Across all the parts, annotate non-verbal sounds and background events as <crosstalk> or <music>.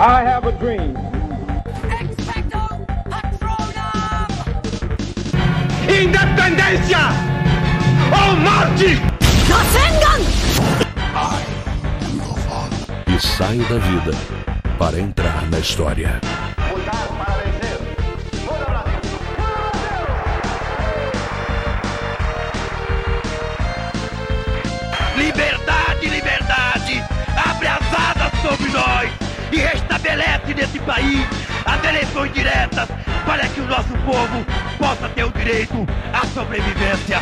I have a dream. Expecto Patronum! Independência ou morte! Rasengan! E saio da vida para entrar na história. Nesse país as eleições diretas para que o nosso povo possa ter o direito à sobrevivência.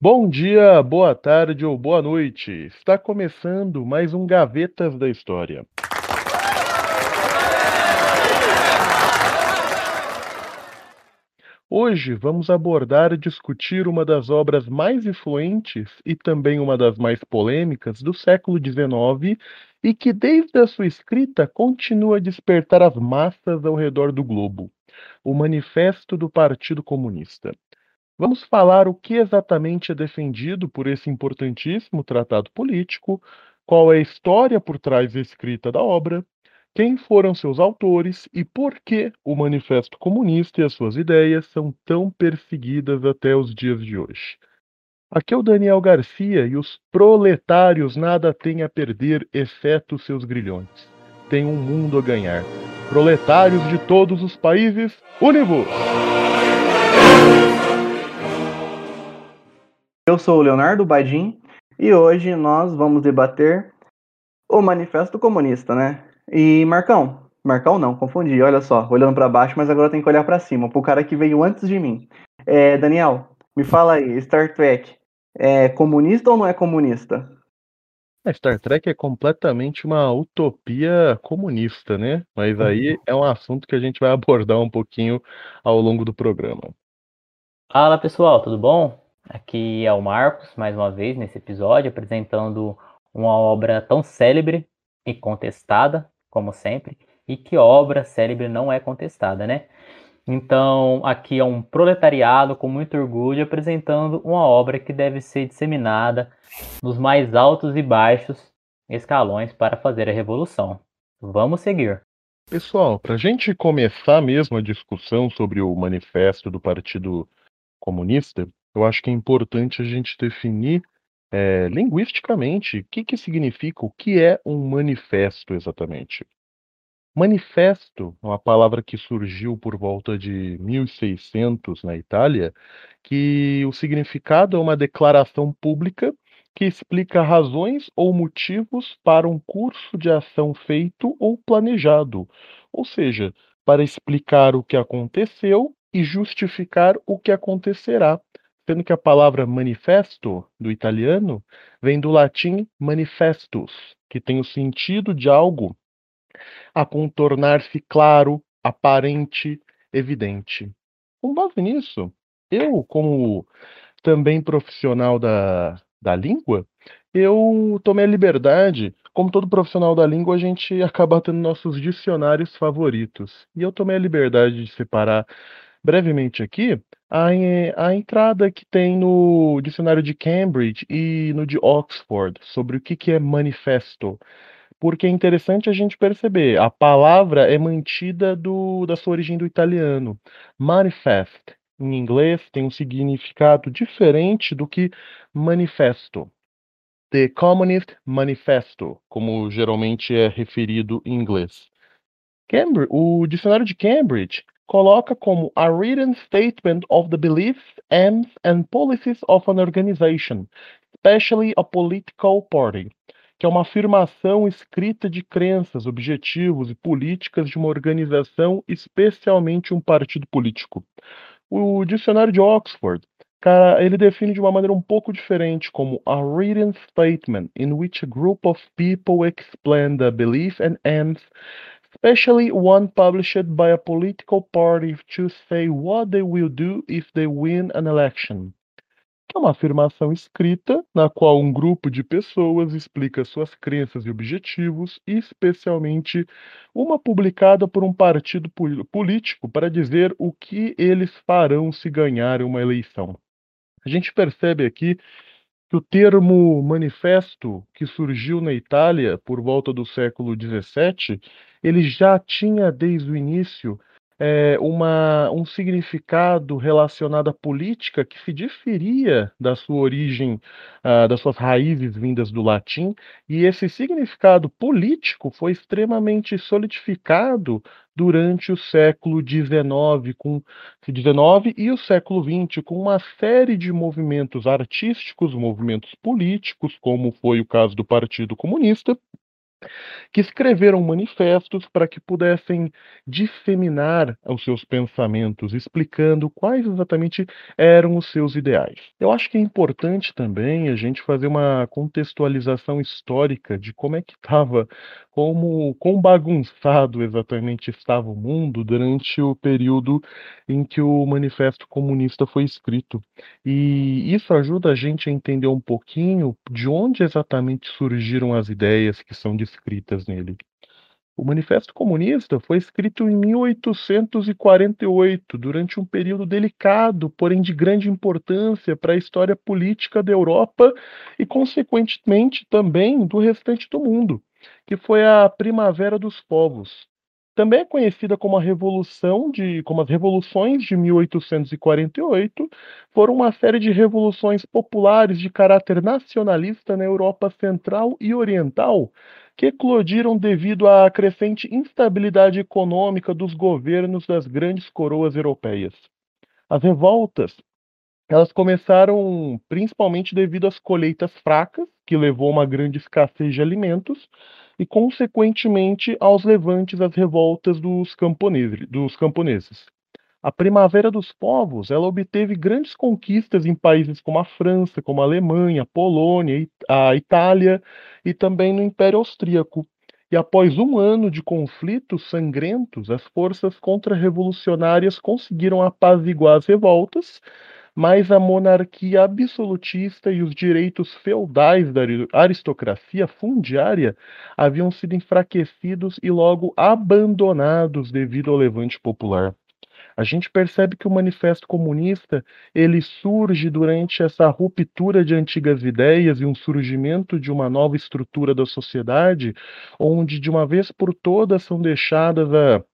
Bom dia, boa tarde ou boa noite. Está começando mais um Gavetas da História. Hoje vamos abordar e discutir uma das obras mais influentes e também uma das mais polêmicas do século XIX e que, desde a sua escrita, continua a despertar as massas ao redor do globo: o Manifesto do Partido Comunista. Vamos falar o que exatamente é defendido por esse importantíssimo tratado político, qual é a história por trás da escrita da obra, quem foram seus autores e por que o Manifesto Comunista e as suas ideias são tão perseguidas até os dias de hoje. Aqui é o Daniel Garcia e os proletários nada têm a perder, exceto seus grilhões. Tem um mundo a ganhar. Proletários de todos os países, univos! Eu sou o Leonardo Badin e hoje nós vamos debater o Manifesto Comunista, né? E Marcão, Marcão não, confundi, olha só, olhando para baixo, mas agora tem que olhar para cima, pro cara que veio antes de mim. É, Daniel, me fala aí, Star Trek é comunista ou não é comunista? A Star Trek é completamente uma utopia comunista, né? Mas aí é um assunto que a gente vai abordar um pouquinho ao longo do programa. Fala pessoal, tudo bom? Aqui é o Marcos, mais uma vez nesse episódio, apresentando uma obra tão célebre e contestada, como sempre, e que obra célebre não é contestada, né? Então, aqui é um proletariado com muito orgulho apresentando uma obra que deve ser disseminada nos mais altos e baixos escalões para fazer a revolução. Vamos seguir. Pessoal, para a gente começar mesmo a discussão sobre o manifesto do Partido Comunista, eu acho que é importante a gente definir é, linguisticamente o que, que significa, o que é um manifesto exatamente. Manifesto é uma palavra que surgiu por volta de 1600 na Itália, que o significado é uma declaração pública que explica razões ou motivos para um curso de ação feito ou planejado, ou seja, para explicar o que aconteceu e justificar o que acontecerá, sendo que a palavra manifesto, do italiano, vem do latim manifestus, que tem o sentido de algo a contornar-se claro, aparente, evidente. Com base nisso, eu, como também profissional da, da língua, eu tomei a liberdade, como todo profissional da língua, a gente acaba tendo nossos dicionários favoritos. E eu tomei a liberdade de separar brevemente aqui a, a entrada que tem no dicionário de Cambridge e no de Oxford sobre o que, que é manifesto porque é interessante a gente perceber, a palavra é mantida do, da sua origem do italiano. Manifest, em inglês, tem um significado diferente do que manifesto. The Communist Manifesto, como geralmente é referido em inglês. Cambridge, o dicionário de Cambridge coloca como a written statement of the beliefs, aims and policies of an organization, especially a political party que é uma afirmação escrita de crenças, objetivos e políticas de uma organização, especialmente um partido político. O dicionário de Oxford, cara, ele define de uma maneira um pouco diferente como a written statement in which a group of people explain their belief and aims especially one published by a political party to say what they will do if they win an election. que é uma afirmação escrita na qual um grupo de pessoas explica suas crenças e objetivos, especialmente uma publicada por um partido político para dizer o que eles farão se ganharem uma eleição. A gente percebe aqui que o termo manifesto, que surgiu na Itália por volta do século XVII, ele já tinha desde o início é, uma, um significado relacionado à política que se diferia da sua origem, uh, das suas raízes vindas do latim, e esse significado político foi extremamente solidificado durante o século XIX, com XIX e o século XX, com uma série de movimentos artísticos, movimentos políticos, como foi o caso do Partido Comunista, que escreveram manifestos para que pudessem disseminar os seus pensamentos, explicando quais exatamente eram os seus ideais. Eu acho que é importante também a gente fazer uma contextualização histórica de como é que estava, como quão bagunçado exatamente estava o mundo durante o período em que o Manifesto Comunista foi escrito. E isso ajuda a gente a entender um pouquinho de onde exatamente surgiram as ideias que são descritas nele. O Manifesto Comunista foi escrito em 1848, durante um período delicado, porém de grande importância para a história política da Europa e, consequentemente, também do restante do mundo, que foi a Primavera dos Povos. Também é conhecida como a Revolução de, como as Revoluções de 1848, foram uma série de revoluções populares de caráter nacionalista na Europa Central e Oriental, que eclodiram devido à crescente instabilidade econômica dos governos das grandes coroas europeias. As revoltas elas começaram principalmente devido às colheitas fracas, que levou a uma grande escassez de alimentos, e consequentemente aos levantes às revoltas dos. Dos camponeses. A Primavera dos Povos, ela obteve grandes conquistas em países como a França, como a Alemanha, a Polônia, a Itália e também no Império Austríaco. E após um ano de conflitos sangrentos, as forças contra-revolucionárias conseguiram apaziguar as revoltas, mas a monarquia absolutista e os direitos feudais da aristocracia fundiária haviam sido enfraquecidos e logo abandonados devido ao levante popular. A gente percebe que o Manifesto Comunista ele surge durante essa ruptura de antigas ideias e um surgimento de uma nova estrutura da sociedade, onde de uma vez por todas são deixadas a,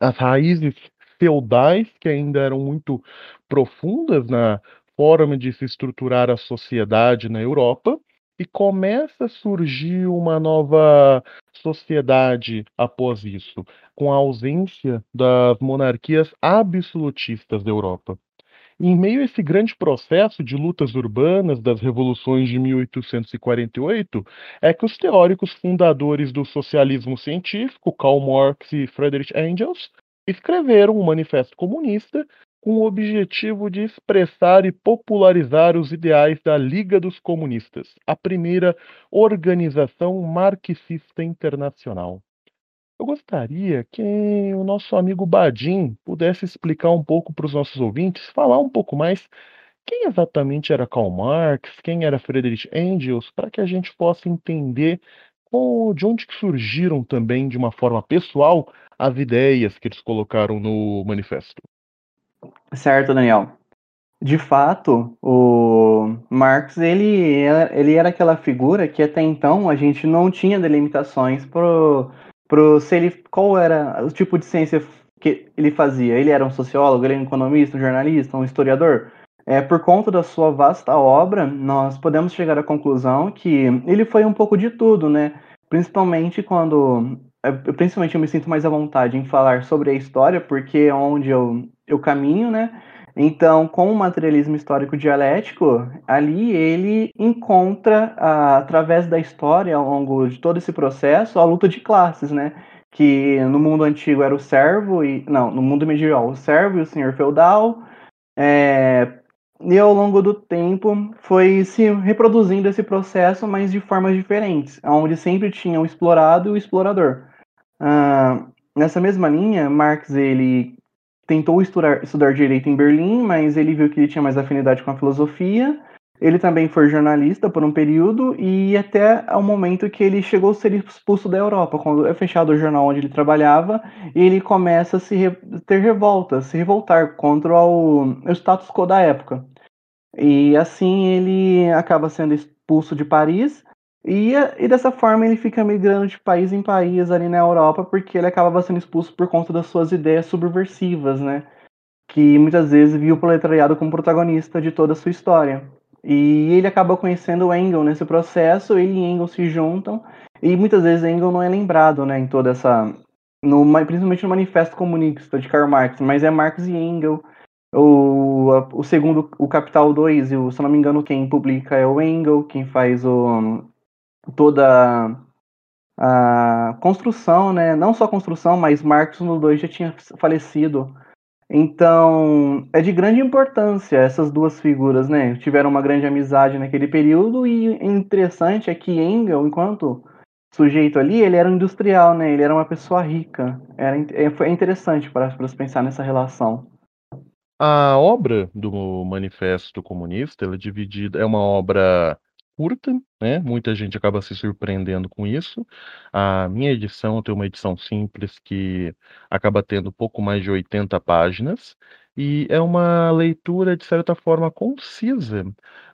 as raízes feudais que ainda eram muito profundas na forma de se estruturar a sociedade na Europa e começa a surgir uma nova sociedade após isso, com a ausência das monarquias absolutistas da Europa. Em meio a esse grande processo de lutas urbanas das revoluções de 1848, é que os teóricos fundadores do socialismo científico, Karl Marx e Friedrich Engels, escreveram um manifesto comunista com o objetivo de expressar e popularizar os ideais da Liga dos Comunistas, a primeira organização marxista internacional. Eu gostaria que o nosso amigo Badim pudesse explicar um pouco para os nossos ouvintes, falar um pouco mais quem exatamente era Karl Marx, quem era Friedrich Engels, para que a gente possa entender de onde que surgiram também, de uma forma pessoal, as ideias que eles colocaram no manifesto. Certo, Daniel. De fato, o Marx ele, ele era aquela figura que até então a gente não tinha delimitações pro, pro se ele qual era o tipo de ciência que ele fazia. Ele era um sociólogo, ele era um economista, um jornalista, um historiador. É, por conta da sua vasta obra, nós podemos chegar à conclusão que ele foi um pouco de tudo, né? Principalmente quando. É, principalmente eu me sinto mais à vontade em falar sobre a história, porque é onde eu, eu caminho, né? Então, com o materialismo histórico dialético, ali ele encontra, através da história, ao longo de todo esse processo, a luta de classes, né? Que no mundo antigo era o servo e. Não, no mundo medieval, o servo e o senhor feudal. É, e ao longo do tempo foi se reproduzindo esse processo, mas de formas diferentes, onde sempre tinha o explorado e o explorador. Uh, nessa mesma linha, Marx ele tentou estudar, estudar direito em Berlim, mas ele viu que ele tinha mais afinidade com a filosofia. Ele também foi jornalista por um período e até o momento que ele chegou a ser expulso da Europa, quando é fechado o jornal onde ele trabalhava, e ele começa a se re ter revolta, se revoltar contra o, o status quo da época. E assim ele acaba sendo expulso de Paris e, e dessa forma ele fica migrando de país em país ali na Europa, porque ele acaba sendo expulso por conta das suas ideias subversivas, né? Que muitas vezes viu o proletariado como protagonista de toda a sua história. E ele acaba conhecendo o Engel nesse processo, ele e Engel se juntam, e muitas vezes Engel não é lembrado, né, em toda essa... No, principalmente no Manifesto Comunista de Karl Marx, mas é Marx e Engel, o, o segundo, o Capital 2, e o, se não me engano, quem publica é o Engel, quem faz o, toda a construção, né, não só construção, mas Marx no 2 já tinha falecido, então, é de grande importância essas duas figuras, né? Tiveram uma grande amizade naquele período e interessante é que Engel, enquanto sujeito ali, ele era um industrial, né? Ele era uma pessoa rica. Era, é, interessante para, para se pensar nessa relação. A obra do Manifesto Comunista, ela é dividida, é uma obra curta, né? Muita gente acaba se surpreendendo com isso. A minha edição tem uma edição simples que acaba tendo pouco mais de 80 páginas e é uma leitura de certa forma concisa,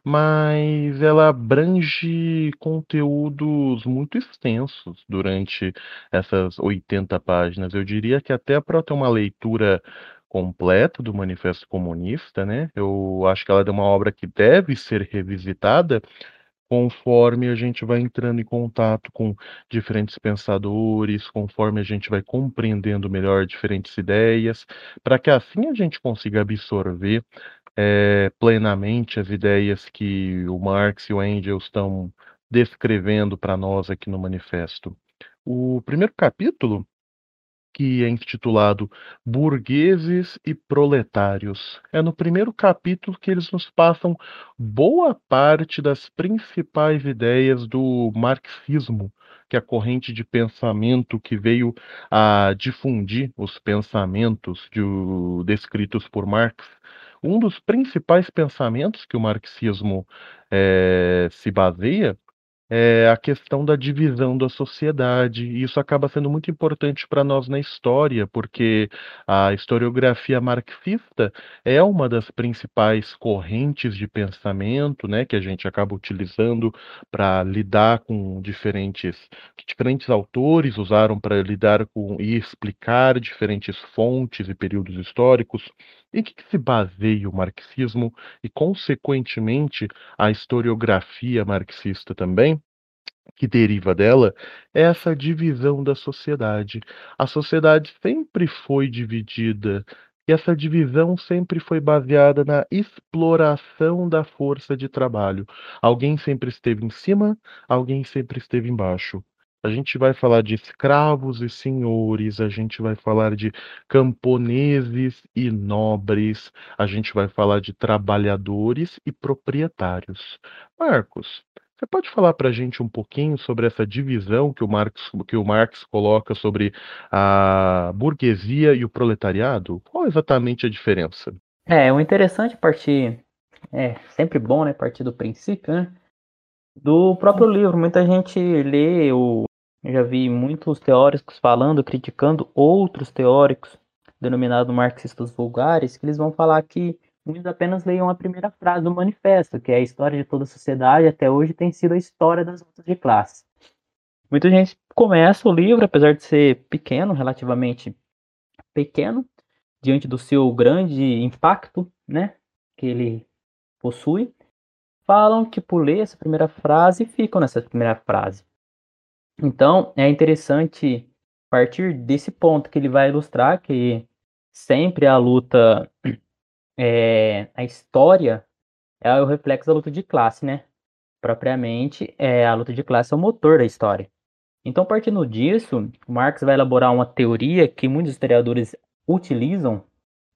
mas ela abrange conteúdos muito extensos durante essas 80 páginas. Eu diria que até para ter uma leitura completa do Manifesto Comunista, né? Eu acho que ela é uma obra que deve ser revisitada conforme a gente vai entrando em contato com diferentes pensadores, conforme a gente vai compreendendo melhor diferentes ideias, para que assim a gente consiga absorver é, plenamente as ideias que o Marx e o Engels estão descrevendo para nós aqui no manifesto. O primeiro capítulo que é intitulado Burgueses e Proletários. É no primeiro capítulo que eles nos passam boa parte das principais ideias do marxismo, que é a corrente de pensamento que veio a difundir os pensamentos de, descritos por Marx. Um dos principais pensamentos que o marxismo é, se baseia é a questão da divisão da sociedade. E isso acaba sendo muito importante para nós na história, porque a historiografia marxista é uma das principais correntes de pensamento, né, que a gente acaba utilizando para lidar com diferentes que diferentes autores usaram para lidar com e explicar diferentes fontes e períodos históricos. Em que, que se baseia o marxismo e, consequentemente, a historiografia marxista também? Que deriva dela é essa divisão da sociedade. A sociedade sempre foi dividida e essa divisão sempre foi baseada na exploração da força de trabalho. Alguém sempre esteve em cima, alguém sempre esteve embaixo. A gente vai falar de escravos e senhores, a gente vai falar de camponeses e nobres, a gente vai falar de trabalhadores e proprietários. Marcos, você pode falar para a gente um pouquinho sobre essa divisão que o Marx, que o Marx coloca sobre a burguesia e o proletariado? Qual exatamente a diferença? É, o interessante partir, é sempre bom, né, partir do princípio, né, do próprio livro. Muita gente lê o eu já vi muitos teóricos falando, criticando outros teóricos, denominados marxistas vulgares, que eles vão falar que muitos apenas leiam a primeira frase do manifesto, que é a história de toda a sociedade até hoje tem sido a história das lutas de classe. Muita gente começa o livro, apesar de ser pequeno, relativamente pequeno, diante do seu grande impacto, né, que ele possui, falam que por ler essa primeira frase ficam nessa primeira frase. Então, é interessante partir desse ponto que ele vai ilustrar que sempre a luta, é, a história é o reflexo da luta de classe, né? Propriamente, é, a luta de classe é o motor da história. Então, partindo disso, Marx vai elaborar uma teoria que muitos historiadores utilizam,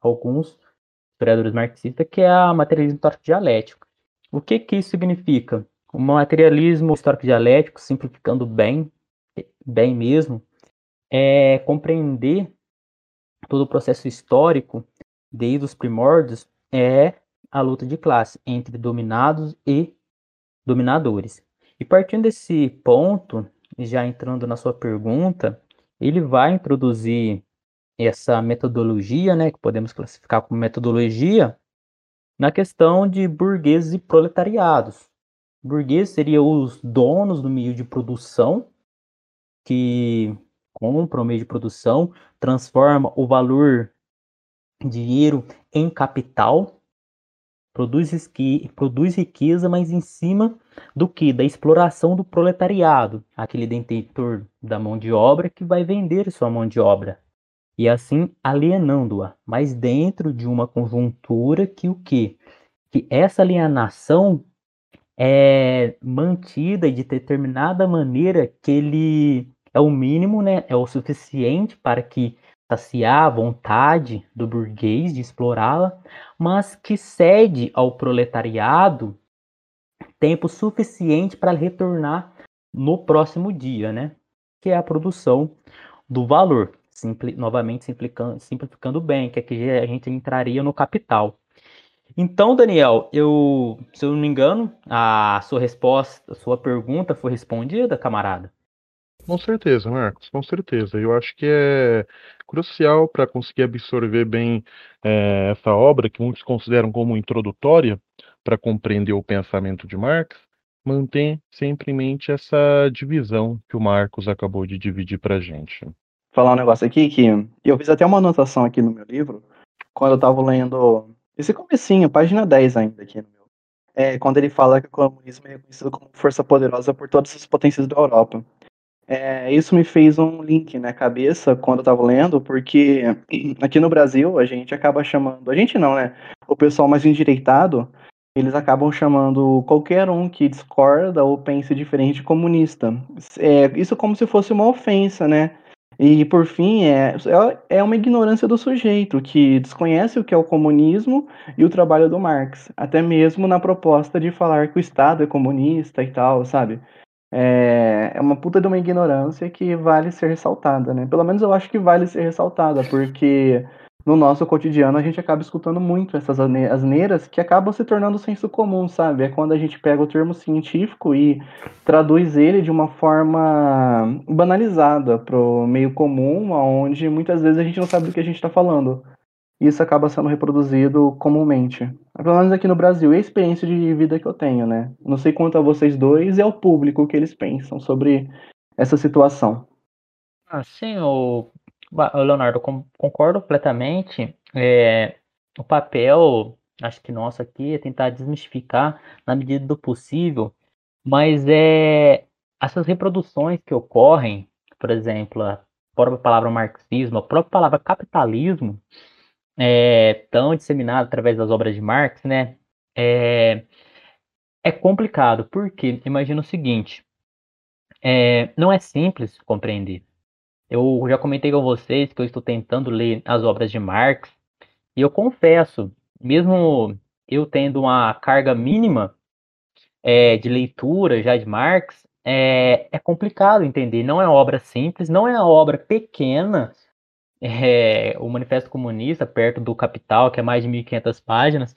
alguns historiadores marxistas, que é a materialismo histórico dialético. O que, que isso significa? O materialismo histórico dialético, simplificando bem, bem mesmo, é compreender todo o processo histórico, desde os primórdios, é a luta de classe entre dominados e dominadores. E partindo desse ponto, já entrando na sua pergunta, ele vai introduzir essa metodologia, né, que podemos classificar como metodologia, na questão de burgueses e proletariados. Burgueses seriam os donos do meio de produção, que compram o meio de produção, transforma o valor dinheiro em capital, produz, produz riqueza, mas em cima do que? Da exploração do proletariado, aquele detentor da mão de obra que vai vender sua mão de obra e assim alienando-a, mas dentro de uma conjuntura que o que? Que essa alienação é mantida de determinada maneira que ele é o mínimo, né? É o suficiente para que saciar a vontade do burguês de explorá-la, mas que cede ao proletariado tempo suficiente para retornar no próximo dia, né? Que é a produção do valor. Simpli, novamente simplificando, simplificando bem, que aqui a gente entraria no capital. Então, Daniel, eu, se eu não me engano, a sua resposta, a sua pergunta foi respondida, camarada? Com certeza, Marcos, com certeza. Eu acho que é crucial para conseguir absorver bem é, essa obra, que muitos consideram como introdutória, para compreender o pensamento de Marx, manter sempre em mente essa divisão que o Marcos acabou de dividir para a gente. Falar um negócio aqui que eu fiz até uma anotação aqui no meu livro, quando eu estava lendo esse comecinho, página 10 ainda aqui no meu. É, quando ele fala que o comunismo é reconhecido como força poderosa por todas as potências da Europa. É, isso me fez um link na cabeça quando eu estava lendo, porque aqui no Brasil a gente acaba chamando, a gente não, né? O pessoal mais endireitado, eles acabam chamando qualquer um que discorda ou pense diferente de comunista. É, isso como se fosse uma ofensa, né? E por fim, é, é, é uma ignorância do sujeito que desconhece o que é o comunismo e o trabalho do Marx, até mesmo na proposta de falar que o Estado é comunista e tal, sabe? É, é uma puta de uma ignorância que vale ser ressaltada, né? Pelo menos eu acho que vale ser ressaltada, porque no nosso cotidiano a gente acaba escutando muito essas asneiras que acabam se tornando senso comum, sabe? É quando a gente pega o termo científico e traduz ele de uma forma banalizada pro meio comum, onde muitas vezes a gente não sabe do que a gente está falando isso acaba sendo reproduzido comumente. Pelo menos aqui no Brasil, é a experiência de vida que eu tenho, né? Não sei quanto a vocês dois e ao público que eles pensam sobre essa situação. Ah, sim, o Leonardo, concordo completamente. É, o papel, acho que nosso aqui, é tentar desmistificar na medida do possível, mas é essas reproduções que ocorrem, por exemplo, a própria palavra marxismo, a própria palavra capitalismo, é, tão disseminado através das obras de Marx, né? É, é complicado, porque imagina o seguinte: é, não é simples compreender. Eu já comentei com vocês que eu estou tentando ler as obras de Marx, e eu confesso, mesmo eu tendo uma carga mínima é, de leitura já de Marx, é, é complicado entender. Não é obra simples, não é obra pequena, é, o Manifesto Comunista, perto do Capital, que é mais de 1.500 páginas,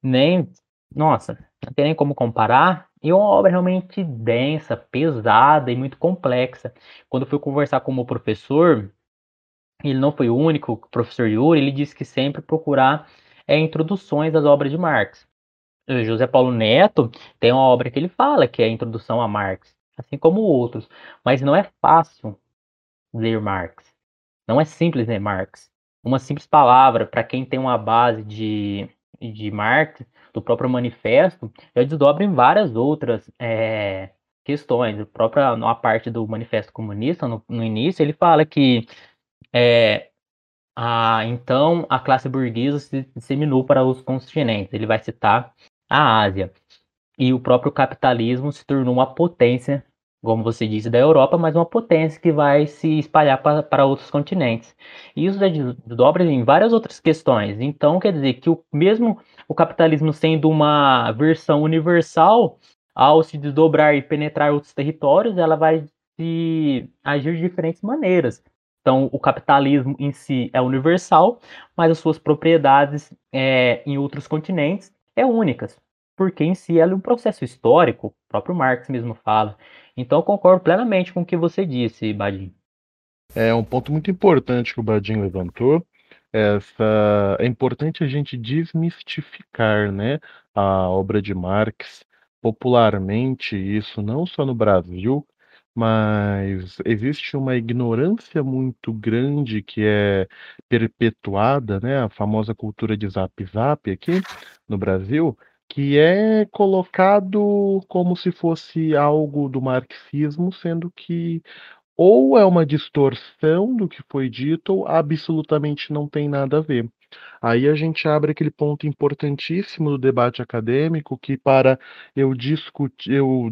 nem, nossa, não tem nem como comparar. E é uma obra realmente densa, pesada e muito complexa. Quando eu fui conversar com o meu professor, ele não foi o único, o professor Yuri, ele disse que sempre procurar é, introduções às obras de Marx. O José Paulo Neto tem uma obra que ele fala, que é a Introdução a Marx, assim como outros, mas não é fácil ler Marx. Não é simples, né, Marx? Uma simples palavra, para quem tem uma base de, de Marx, do próprio manifesto, já desdobra em várias outras é, questões. A própria a parte do manifesto comunista, no, no início, ele fala que é, a, então a classe burguesa se disseminou para os continentes. Ele vai citar a Ásia. E o próprio capitalismo se tornou uma potência como você disse, da Europa, mas uma potência que vai se espalhar para, outros continentes. E isso dobra em várias outras questões. Então, quer dizer que o mesmo o capitalismo sendo uma versão universal, ao se desdobrar e penetrar outros territórios, ela vai se agir de diferentes maneiras. Então, o capitalismo em si é universal, mas as suas propriedades é, em outros continentes é únicas, porque em si ela é um processo histórico, o próprio Marx mesmo fala. Então, concordo plenamente com o que você disse, Badim. É um ponto muito importante que o Badim levantou. Essa é importante a gente desmistificar, né, a obra de Marx popularmente, isso não só no Brasil, mas existe uma ignorância muito grande que é perpetuada, né, a famosa cultura de zap zap aqui no Brasil, que é colocado como se fosse algo do marxismo, sendo que ou é uma distorção do que foi dito ou absolutamente não tem nada a ver. Aí a gente abre aquele ponto importantíssimo do debate acadêmico que para eu discutir, eu,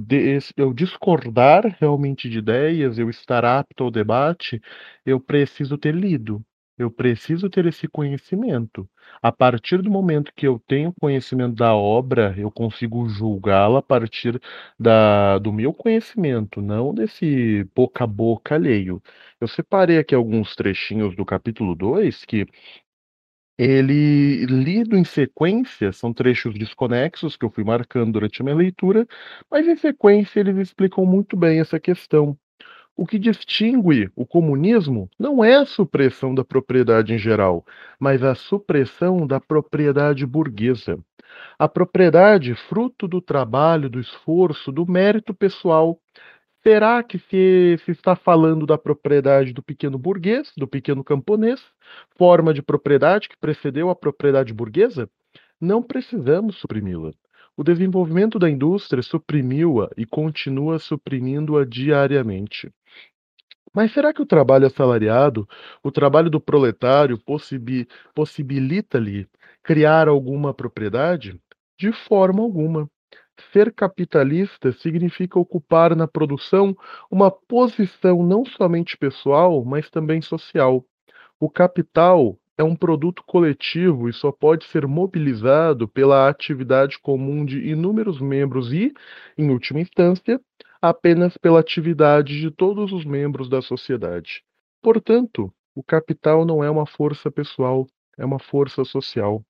eu discordar realmente de ideias, eu estar apto ao debate, eu preciso ter lido. Eu preciso ter esse conhecimento. A partir do momento que eu tenho conhecimento da obra, eu consigo julgá-la a partir da, do meu conhecimento, não desse boca a boca alheio. Eu separei aqui alguns trechinhos do capítulo 2 que ele, lido em sequência, são trechos desconexos que eu fui marcando durante a minha leitura, mas em sequência eles explicam muito bem essa questão. O que distingue o comunismo não é a supressão da propriedade em geral, mas a supressão da propriedade burguesa. A propriedade, fruto do trabalho, do esforço, do mérito pessoal, Será que se, se, está falando da propriedade do pequeno burguês, do pequeno camponês, forma de propriedade que precedeu a propriedade burguesa? Não precisamos suprimi-la. O desenvolvimento da indústria suprimiu-a e continua suprimindo-a diariamente. Mas será que o trabalho assalariado, o trabalho do proletário, possibilita-lhe criar alguma propriedade? De forma alguma. Ser capitalista significa ocupar na produção uma posição não somente pessoal, mas também social. O capital é um produto coletivo e só pode ser mobilizado pela atividade comum de inúmeros membros e, em última instância, apenas pela atividade de todos os membros da sociedade. Portanto, o capital não é uma força pessoal, é uma força social.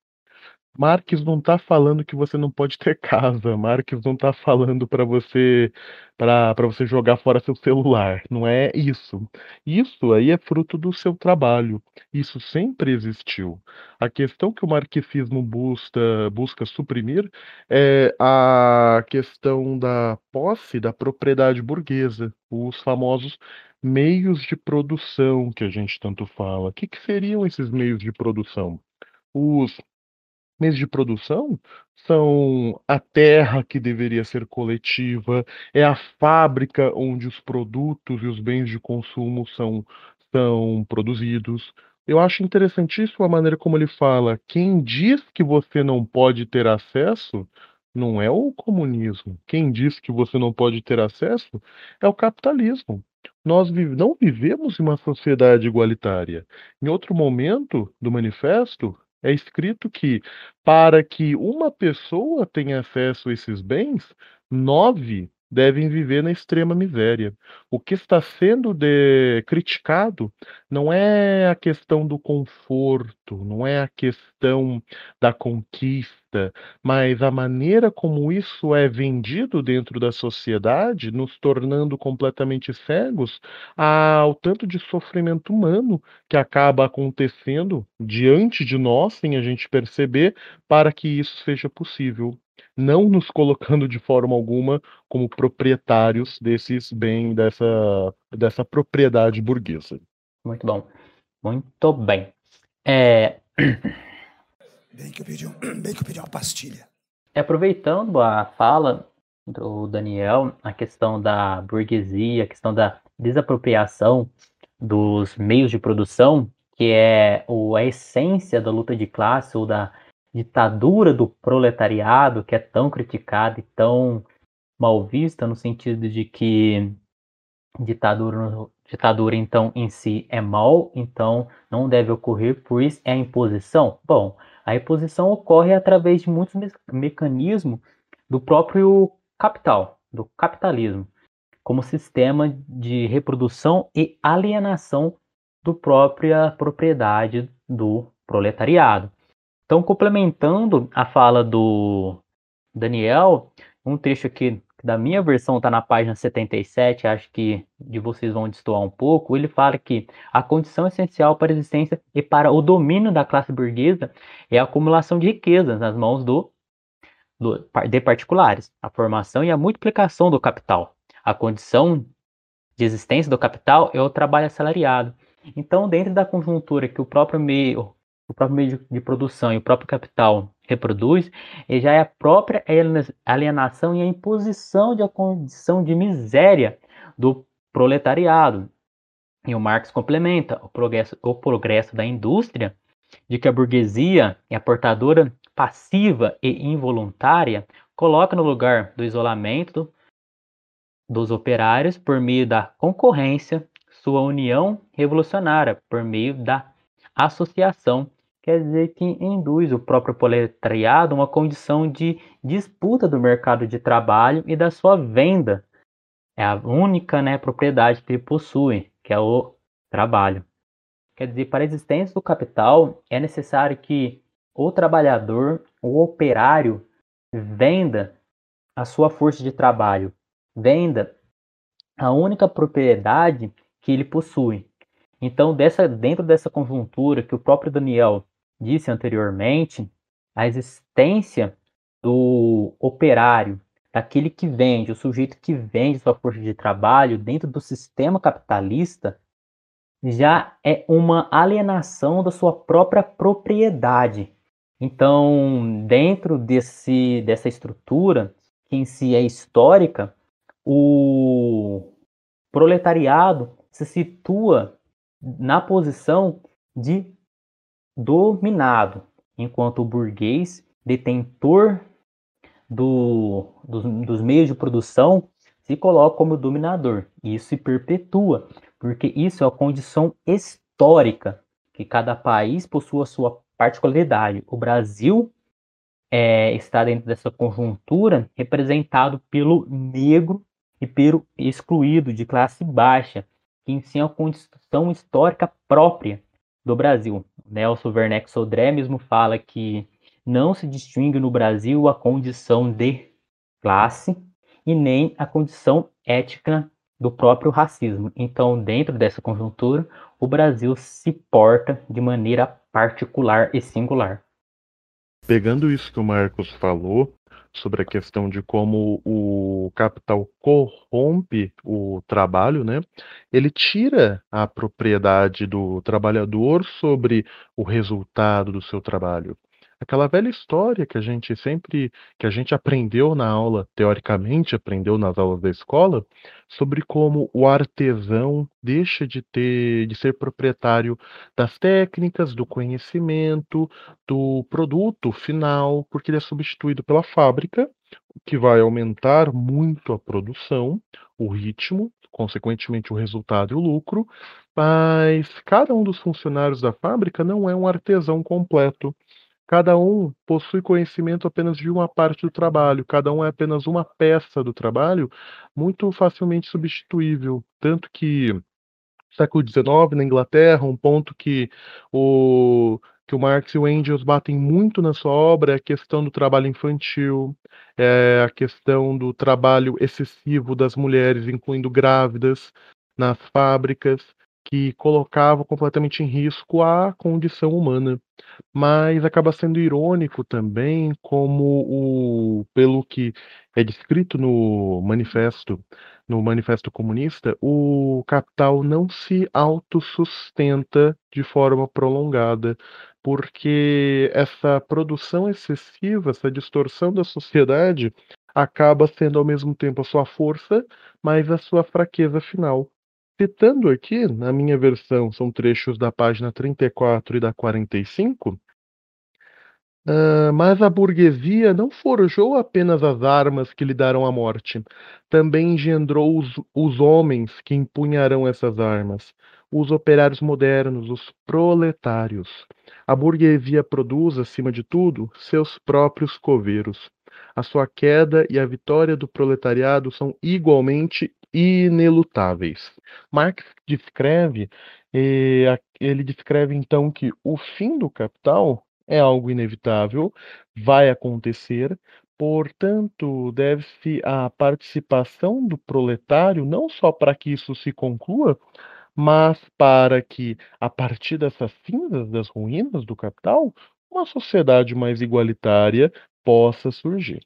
Marx não está falando que você não pode ter casa. Marx não está falando para você para você jogar fora seu celular. Não é isso. Isso aí é fruto do seu trabalho. Isso sempre existiu. A questão que o marxismo busca, busca suprimir é a questão da posse da propriedade burguesa, os famosos meios de produção que a gente tanto fala. O que, que seriam esses meios de produção? Os meios de produção são a terra que deveria ser coletiva, é a fábrica onde os produtos e os bens de consumo são, são produzidos. Eu acho interessantíssimo a maneira como ele fala: quem diz que você não pode ter acesso não é o comunismo. Quem diz que você não pode ter acesso é o capitalismo. Nós não vivemos em uma sociedade igualitária. Em outro momento do manifesto, é escrito que para que uma pessoa tenha acesso a esses bens, nove devem viver na extrema miséria. O que está sendo de... criticado não é a questão do conforto, não é a questão da conquista, mas a maneira como isso é vendido dentro da sociedade, nos tornando completamente cegos ao tanto de sofrimento humano que acaba acontecendo diante de nós, sem a gente perceber, para que isso seja possível não nos colocando de forma alguma como proprietários desses bens, dessa, dessa propriedade burguesa. Muito bom. Muito bem. É... Bem que eu pedi, um, <clears throat> bem que eu pedi uma pastilha. Aproveitando a fala do Daniel, a questão da burguesia, a questão da desapropriação dos meios de produção, que é o, a essência da luta de classe ou da ditadura do proletariado, que é tão criticada e tão mal vista, no sentido de que ditadura, ditadura então em si é mal, então não deve ocorrer, pois é a imposição. Bom, a imposição ocorre através de muitos me mecanismos do próprio capital, do capitalismo, como sistema de reprodução e alienação do própria propriedade do proletariado. Então, complementando a fala do Daniel, um trecho aqui da minha versão está na página 77, acho que de vocês vão destoar um pouco. Ele fala que a condição essencial para a existência e para o domínio da classe burguesa é a acumulação de riquezas nas mãos do, do, de particulares, a formação e a multiplicação do capital. A condição de existência do capital é o trabalho assalariado. Então, dentro da conjuntura que o próprio meio, o próprio meio de produção e o próprio capital reproduz, e já é a própria alienação e a imposição de uma condição de miséria do proletariado. E o Marx complementa o progresso, o progresso da indústria, de que a burguesia é a portadora passiva e involuntária, coloca no lugar do isolamento dos operários por meio da concorrência, sua união revolucionária por meio da associação quer dizer que induz o próprio proletariado uma condição de disputa do mercado de trabalho e da sua venda. É a única né, propriedade que ele possui, que é o trabalho. Quer dizer, para a existência do capital, é necessário que o trabalhador, o operário, venda a sua força de trabalho, venda a única propriedade que ele possui. Então, dessa, dentro dessa conjuntura que o próprio Daniel disse anteriormente, a existência do operário, daquele que vende, o sujeito que vende sua força de trabalho dentro do sistema capitalista, já é uma alienação da sua própria propriedade. Então, dentro desse, dessa estrutura, que em si é histórica, o proletariado se situa na posição de dominado, enquanto o burguês, detentor do, dos, dos meios de produção, se coloca como dominador. Isso se perpetua, porque isso é a condição histórica, que cada país possua a sua particularidade. O Brasil é, está dentro dessa conjuntura representado pelo negro e pelo excluído de classe baixa, que em si é uma condição histórica própria do Brasil. Nelson Werneck Sodré mesmo fala que não se distingue no Brasil a condição de classe e nem a condição ética do próprio racismo. Então, dentro dessa conjuntura, o Brasil se porta de maneira particular e singular. Pegando isso que o Marcos falou, sobre a questão de como o capital corrompe o trabalho, né? Ele tira a propriedade do trabalhador sobre o resultado do seu trabalho. Aquela velha história que a gente sempre, que a gente aprendeu na aula, teoricamente aprendeu nas aulas da escola, sobre como o artesão deixa de ter, de ser proprietário das técnicas, do conhecimento, do produto final, porque ele é substituído pela fábrica, que vai aumentar muito a produção, o ritmo, consequentemente o resultado e o lucro, mas cada um dos funcionários da fábrica não é um artesão completo. Cada um possui conhecimento apenas de uma parte do trabalho, cada um é apenas uma peça do trabalho, muito facilmente substituível. Tanto que século XIX, na Inglaterra, um ponto que o que o Marx e o Engels batem muito na sua obra é a questão do trabalho infantil, é a questão do trabalho excessivo das mulheres, incluindo grávidas, nas fábricas, que colocavam completamente em risco a condição humana mas acaba sendo irônico também como o pelo que é descrito no manifesto no manifesto comunista, o capital não se autossustenta de forma prolongada, porque essa produção excessiva, essa distorção da sociedade acaba sendo ao mesmo tempo a sua força, mas a sua fraqueza final. Citando aqui, na minha versão, são trechos da página 34 e da 45. Uh, mas a burguesia não forjou apenas as armas que lhe darão a morte, também engendrou os, os homens que empunharão essas armas, os operários modernos, os proletários. A burguesia produz, acima de tudo, seus próprios coveiros. A sua queda e a vitória do proletariado são igualmente inelutáveis. Marx descreve, eh, ele descreve então que o fim do capital é algo inevitável, vai acontecer, portanto, deve-se a participação do proletário não só para que isso se conclua, mas para que, a partir dessas cinzas, das ruínas do capital, uma sociedade mais igualitária possa surgir.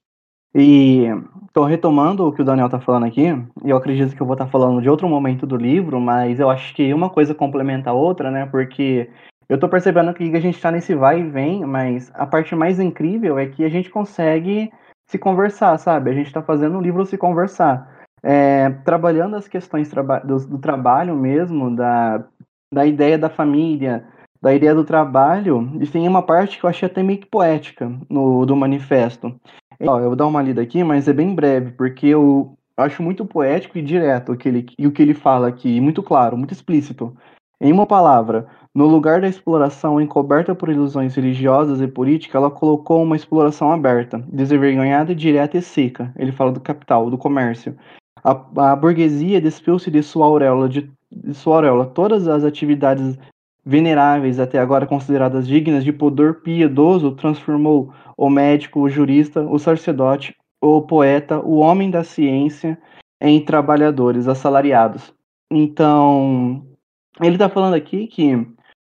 E estou retomando o que o Daniel está falando aqui, e eu acredito que eu vou estar tá falando de outro momento do livro, mas eu acho que uma coisa complementa a outra, né? Porque eu estou percebendo que a gente está nesse vai e vem, mas a parte mais incrível é que a gente consegue se conversar, sabe? A gente está fazendo o livro se conversar. É, trabalhando as questões traba do, do trabalho mesmo, da, da ideia da família, da ideia do trabalho, e tem uma parte que eu achei até meio que poética no, do manifesto. Ó, eu vou dar uma lida aqui, mas é bem breve, porque eu acho muito poético e direto o que ele, e o que ele fala aqui, muito claro, muito explícito. Em uma palavra, no lugar da exploração encoberta por ilusões religiosas e políticas, ela colocou uma exploração aberta, desenvergonhada, direta e seca. Ele fala do capital, do comércio. A, a burguesia despiu-se de sua auréola, de, de sua auréola. Todas as atividades veneráveis até agora consideradas dignas de pudor piedoso, transformou o médico, o jurista, o sacerdote, o poeta, o homem da ciência em trabalhadores assalariados. Então, ele está falando aqui que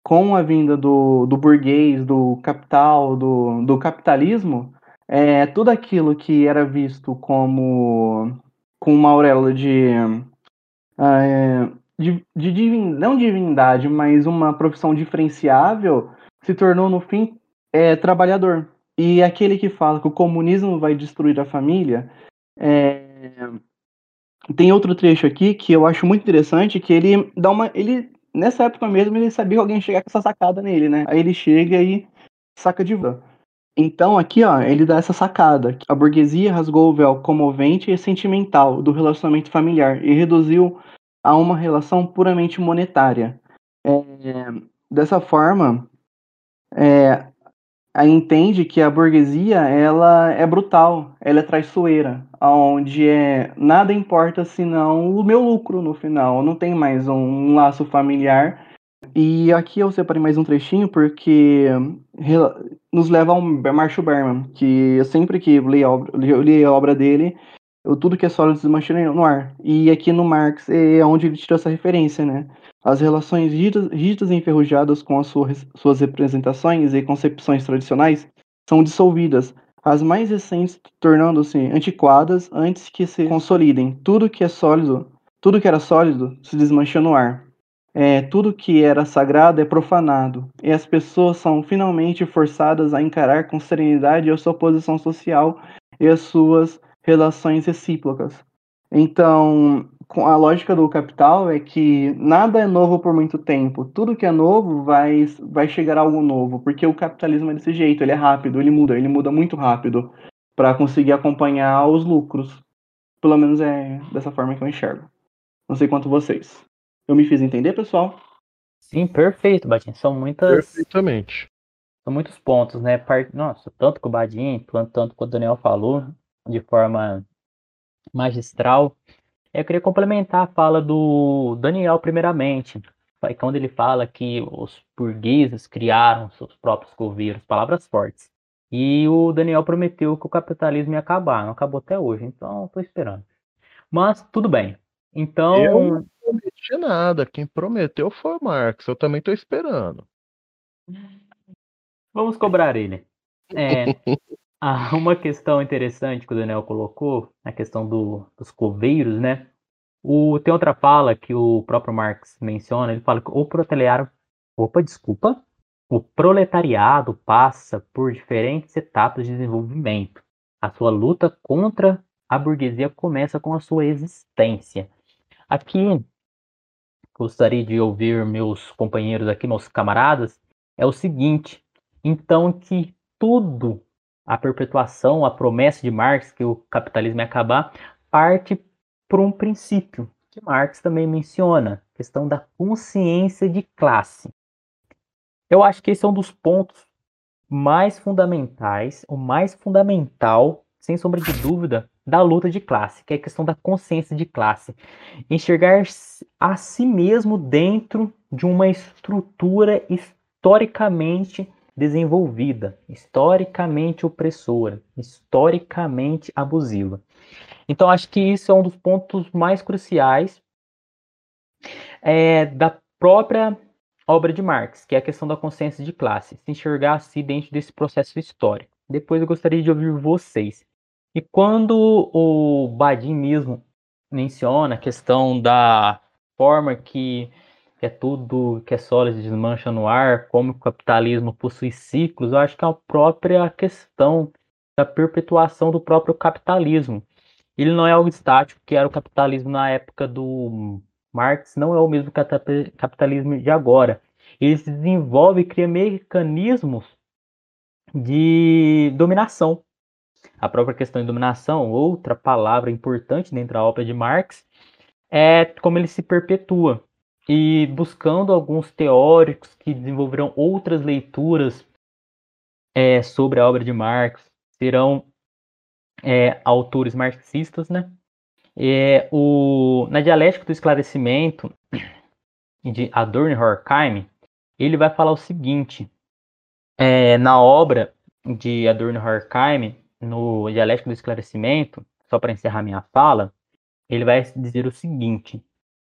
com a vinda do, do burguês, do capital, do, do capitalismo, é, tudo aquilo que era visto como com uma auréola de, é, de, de divin, não divindade, mas uma profissão diferenciável, se tornou no fim é, trabalhador. E aquele que fala que o comunismo vai destruir a família, é, tem outro trecho aqui que eu acho muito interessante, que ele dá uma, ele nessa época mesmo ele sabia que alguém ia chegar com essa sacada nele, né? Aí ele chega e saca de volta. Então aqui, ó, ele dá essa sacada. A burguesia rasgou o véu comovente e sentimental do relacionamento familiar e reduziu a uma relação puramente monetária. É, dessa forma, é, entende que a burguesia ela é brutal, ela é traiçoeira, onde é nada importa senão o meu lucro no final. Não tem mais um, um laço familiar. E aqui eu separei mais um trechinho porque nos leva a um Marshall Berman, que sempre que eu li a obra, eu li a obra dele, eu, tudo que é sólido desmancha no ar. E aqui no Marx é onde ele tirou essa referência, né? As relações rígidas e enferrujadas com as suas, suas representações e concepções tradicionais são dissolvidas, as mais recentes tornando-se antiquadas antes que se consolidem. Tudo que é sólido, tudo que era sólido se desmancha no ar. É, tudo que era sagrado é profanado, e as pessoas são finalmente forçadas a encarar com serenidade a sua posição social e as suas relações recíprocas. Então, a lógica do capital é que nada é novo por muito tempo. Tudo que é novo vai, vai chegar algo novo, porque o capitalismo é desse jeito, ele é rápido, ele muda, ele muda muito rápido para conseguir acompanhar os lucros. Pelo menos é dessa forma que eu enxergo. Não sei quanto vocês. Eu me fiz entender, pessoal? Sim, perfeito, Badin. São muitas. Perfeitamente. São muitos pontos, né? Nossa, tanto que o Badin, tanto que o Daniel falou, de forma magistral. Eu queria complementar a fala do Daniel, primeiramente, quando ele fala que os burgueses criaram seus próprios governos, palavras fortes. E o Daniel prometeu que o capitalismo ia acabar, não acabou até hoje, então estou esperando. Mas tudo bem. Então. Eu não prometi nada, quem prometeu foi o Marx, eu também estou esperando. Vamos cobrar ele. É, <laughs> Ah, <laughs> uma questão interessante que o Daniel colocou, a questão do, dos coveiros, né? O, tem outra fala que o próprio Marx menciona, ele fala que o proletariado, opa, desculpa, o proletariado passa por diferentes etapas de desenvolvimento. A sua luta contra a burguesia começa com a sua existência. Aqui, gostaria de ouvir meus companheiros aqui, meus camaradas, é o seguinte, então que tudo a perpetuação, a promessa de Marx que o capitalismo ia acabar, parte por um princípio que Marx também menciona, questão da consciência de classe. Eu acho que esse é um dos pontos mais fundamentais, o mais fundamental, sem sombra de dúvida, da luta de classe, que é a questão da consciência de classe. Enxergar a si mesmo dentro de uma estrutura historicamente desenvolvida, historicamente opressora, historicamente abusiva. Então, acho que isso é um dos pontos mais cruciais é, da própria obra de Marx, que é a questão da consciência de classe, se enxergar se dentro desse processo histórico. Depois eu gostaria de ouvir vocês. E quando o Badin mesmo menciona a questão da forma que, que é tudo que é sólido desmancha no ar, como o capitalismo possui ciclos, eu acho que é a própria questão da perpetuação do próprio capitalismo. Ele não é algo estático, que era o capitalismo na época do Marx, não é o mesmo capitalismo de agora. Ele se desenvolve e cria mecanismos de dominação. A própria questão de dominação, outra palavra importante dentro da obra de Marx, é como ele se perpetua. E buscando alguns teóricos que desenvolverão outras leituras é, sobre a obra de Marx, serão é, autores marxistas, né? É, o, na dialética do esclarecimento de Adorno Horkheim, ele vai falar o seguinte: é, na obra de Adorno Horkheim, no Dialético do Esclarecimento, só para encerrar minha fala, ele vai dizer o seguinte: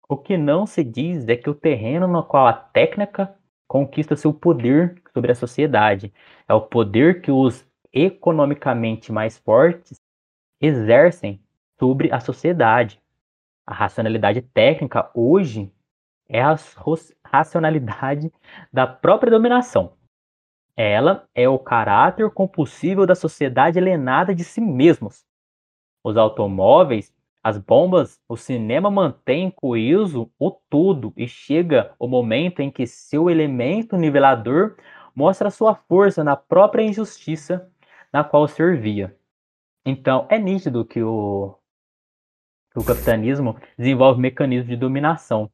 o que não se diz é que o terreno no qual a técnica conquista seu poder sobre a sociedade é o poder que os economicamente mais fortes exercem sobre a sociedade. A racionalidade técnica hoje é a racionalidade da própria dominação. Ela é o caráter compulsível da sociedade alienada de si mesmos. Os automóveis, as bombas, o cinema mantém coeso o todo e chega o momento em que seu elemento nivelador mostra sua força na própria injustiça na qual servia. Então, é nítido que o, que o capitalismo desenvolve mecanismos de dominação.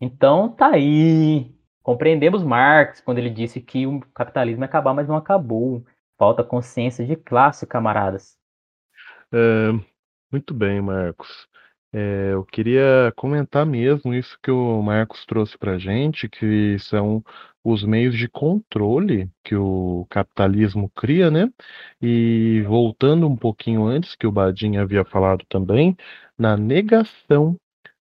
Então, tá aí Compreendemos Marx quando ele disse que o capitalismo ia acabar, mas não acabou. Falta consciência de classe, camaradas. É, muito bem, Marcos. É, eu queria comentar mesmo isso que o Marcos trouxe para gente, que são os meios de controle que o capitalismo cria, né? E voltando um pouquinho antes, que o Badin havia falado também, na negação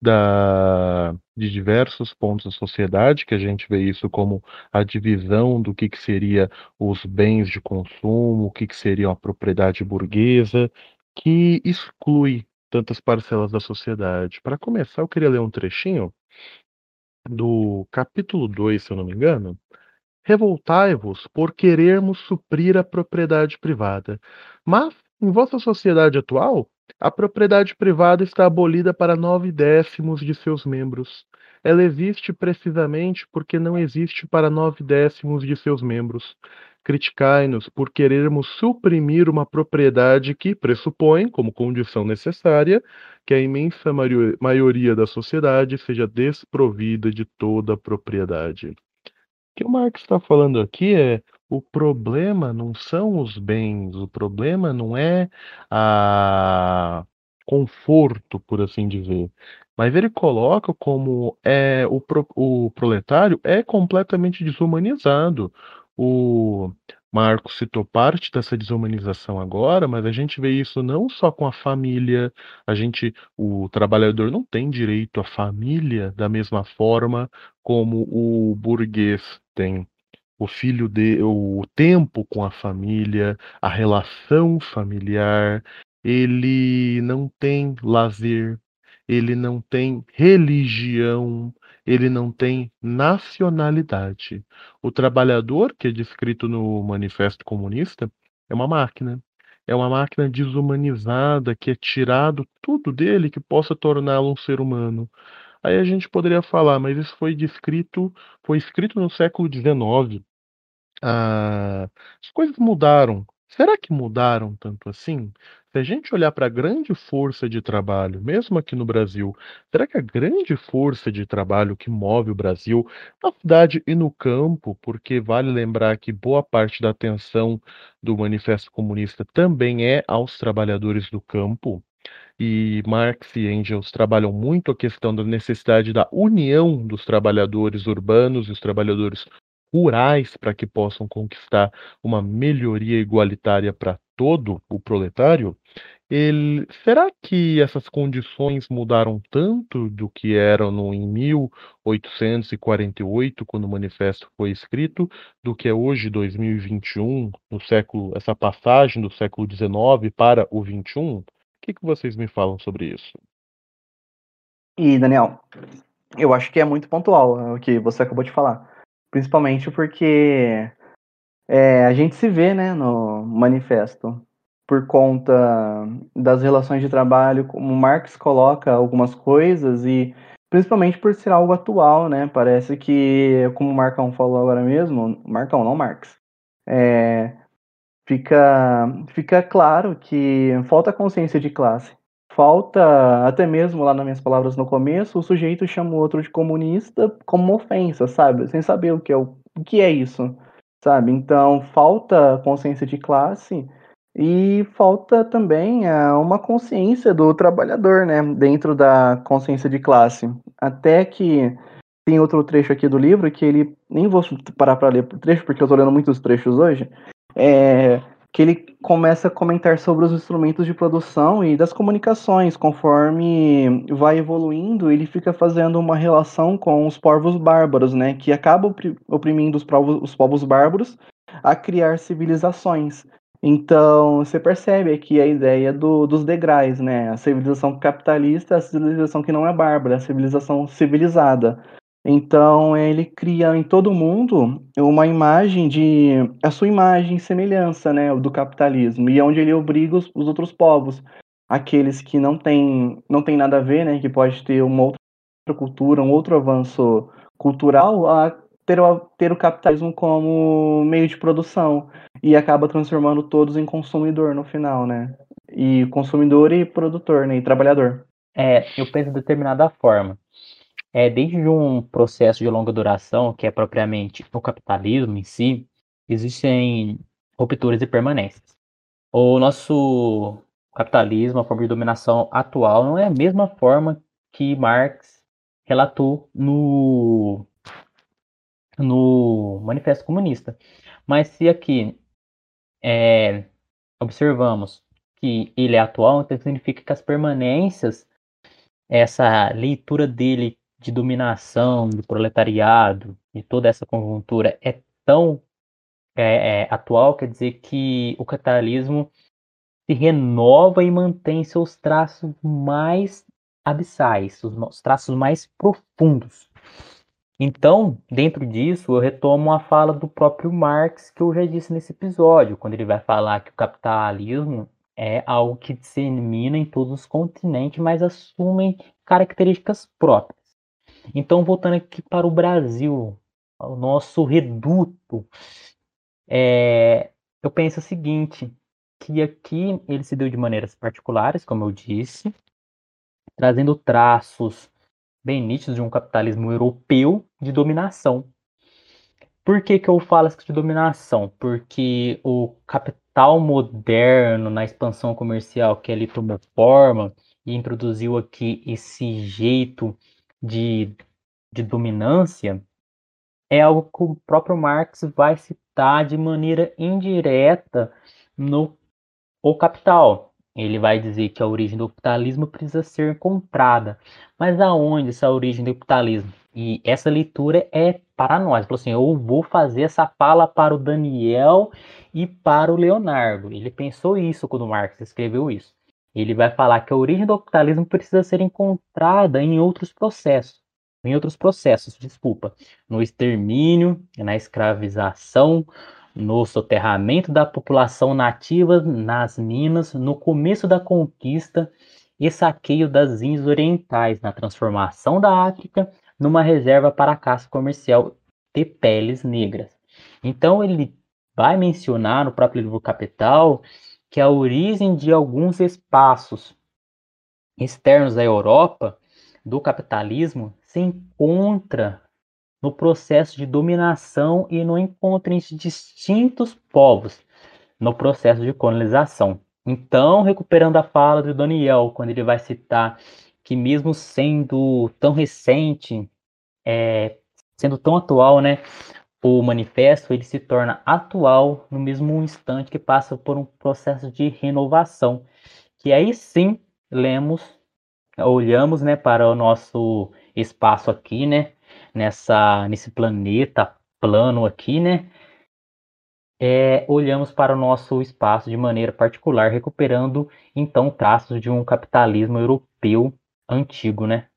da, de diversos pontos da sociedade, que a gente vê isso como a divisão do que, que seria os bens de consumo, o que, que seria a propriedade burguesa, que exclui tantas parcelas da sociedade. Para começar, eu queria ler um trechinho do capítulo 2, se eu não me engano. Revoltai-vos por querermos suprir a propriedade privada. Mas, em vossa sociedade atual, a propriedade privada está abolida para nove décimos de seus membros. Ela existe precisamente porque não existe para nove décimos de seus membros. Criticai-nos por querermos suprimir uma propriedade que pressupõe, como condição necessária, que a imensa maioria da sociedade seja desprovida de toda propriedade. O que o Marx está falando aqui é o problema não são os bens, o problema não é a conforto, por assim dizer. Mas ele coloca como é o, pro, o proletário é completamente desumanizado. O Marcos citou parte dessa desumanização agora, mas a gente vê isso não só com a família, a gente, o trabalhador não tem direito à família da mesma forma como o burguês tem. O filho de o tempo com a família, a relação familiar, ele não tem lazer, ele não tem religião, ele não tem nacionalidade. O trabalhador, que é descrito no Manifesto Comunista, é uma máquina. É uma máquina desumanizada que é tirado tudo dele que possa torná-lo um ser humano. Aí a gente poderia falar, mas isso foi descrito, foi escrito no século XIX. Ah, as coisas mudaram. Será que mudaram tanto assim? Se a gente olhar para a grande força de trabalho, mesmo aqui no Brasil, será que a grande força de trabalho que move o Brasil na cidade e no campo, porque vale lembrar que boa parte da atenção do Manifesto Comunista também é aos trabalhadores do campo, e Marx e Engels trabalham muito a questão da necessidade da união dos trabalhadores urbanos e os trabalhadores rurais para que possam conquistar uma melhoria igualitária para todo o proletário, ele, será que essas condições mudaram tanto do que eram no, em 1848, quando o manifesto foi escrito, do que é hoje 2021, no século, essa passagem do século XIX para o XXI? O que, que vocês me falam sobre isso? E, Daniel, eu acho que é muito pontual é o que você acabou de falar. Principalmente porque é, a gente se vê né, no manifesto por conta das relações de trabalho, como Marx coloca algumas coisas e principalmente por ser algo atual, né? Parece que, como o Marcão falou agora mesmo, Marcão, não Marx, é, fica, fica claro que falta consciência de classe. Falta, até mesmo lá nas minhas palavras no começo, o sujeito chama o outro de comunista como ofensa, sabe? Sem saber o que é, o, o que é isso, sabe? Então, falta consciência de classe e falta também uh, uma consciência do trabalhador, né, dentro da consciência de classe. Até que tem outro trecho aqui do livro que ele nem vou parar para ler o trecho porque eu estou lendo muitos trechos hoje. É, que ele começa a comentar sobre os instrumentos de produção e das comunicações. Conforme vai evoluindo, ele fica fazendo uma relação com os povos bárbaros, né, que acabam oprimindo os povos, os povos bárbaros a criar civilizações. Então, você percebe aqui a ideia do, dos degraus, né? A civilização capitalista, a civilização que não é bárbara, a civilização civilizada. Então, ele cria em todo mundo uma imagem de. a sua imagem semelhança, né? Do capitalismo, e é onde ele obriga os, os outros povos, aqueles que não têm não tem nada a ver, né? Que pode ter uma outra cultura, um outro avanço cultural, a ter o, ter o capitalismo como meio de produção e acaba transformando todos em consumidor no final, né? E consumidor e produtor, né? E trabalhador. É, eu penso de determinada forma. É, desde um processo de longa duração, que é propriamente o capitalismo em si, existem rupturas e permanências. O nosso capitalismo, a forma de dominação atual, não é a mesma forma que Marx relatou no, no Manifesto Comunista. Mas se aqui é, observamos que ele é atual, então significa que as permanências, essa leitura dele de dominação do proletariado e toda essa conjuntura é tão é, é, atual, quer dizer que o capitalismo se renova e mantém seus traços mais abissais, os, os traços mais profundos. Então, dentro disso, eu retomo a fala do próprio Marx que eu já disse nesse episódio, quando ele vai falar que o capitalismo é algo que dissemina em todos os continentes, mas assume características próprias. Então, voltando aqui para o Brasil, o nosso reduto, é, eu penso o seguinte, que aqui ele se deu de maneiras particulares, como eu disse, trazendo traços bem nítidos de um capitalismo europeu de dominação. Por que, que eu falo isso de dominação? Porque o capital moderno, na expansão comercial que ele tomou forma e introduziu aqui esse jeito de, de dominância, é algo que o próprio Marx vai citar de maneira indireta no O Capital, ele vai dizer que a origem do capitalismo precisa ser comprada. Mas aonde essa origem do capitalismo? E essa leitura é para nós. Falou assim: eu vou fazer essa fala para o Daniel e para o Leonardo. Ele pensou isso quando Marx escreveu isso. Ele vai falar que a origem do capitalismo precisa ser encontrada em outros processos. Em outros processos, desculpa. No extermínio, na escravização, no soterramento da população nativa nas minas, no começo da conquista e saqueio das Índias Orientais, na transformação da África numa reserva para a caça comercial de peles negras. Então ele vai mencionar no próprio livro Capital que a origem de alguns espaços externos à Europa do capitalismo se encontra no processo de dominação e no encontro entre distintos povos no processo de colonização. Então, recuperando a fala do Daniel, quando ele vai citar que mesmo sendo tão recente, é, sendo tão atual, né, o manifesto ele se torna atual no mesmo instante que passa por um processo de renovação, que aí sim lemos, olhamos, né, para o nosso espaço aqui, né, nessa nesse planeta plano aqui, né, é, olhamos para o nosso espaço de maneira particular, recuperando então traços de um capitalismo europeu antigo, né?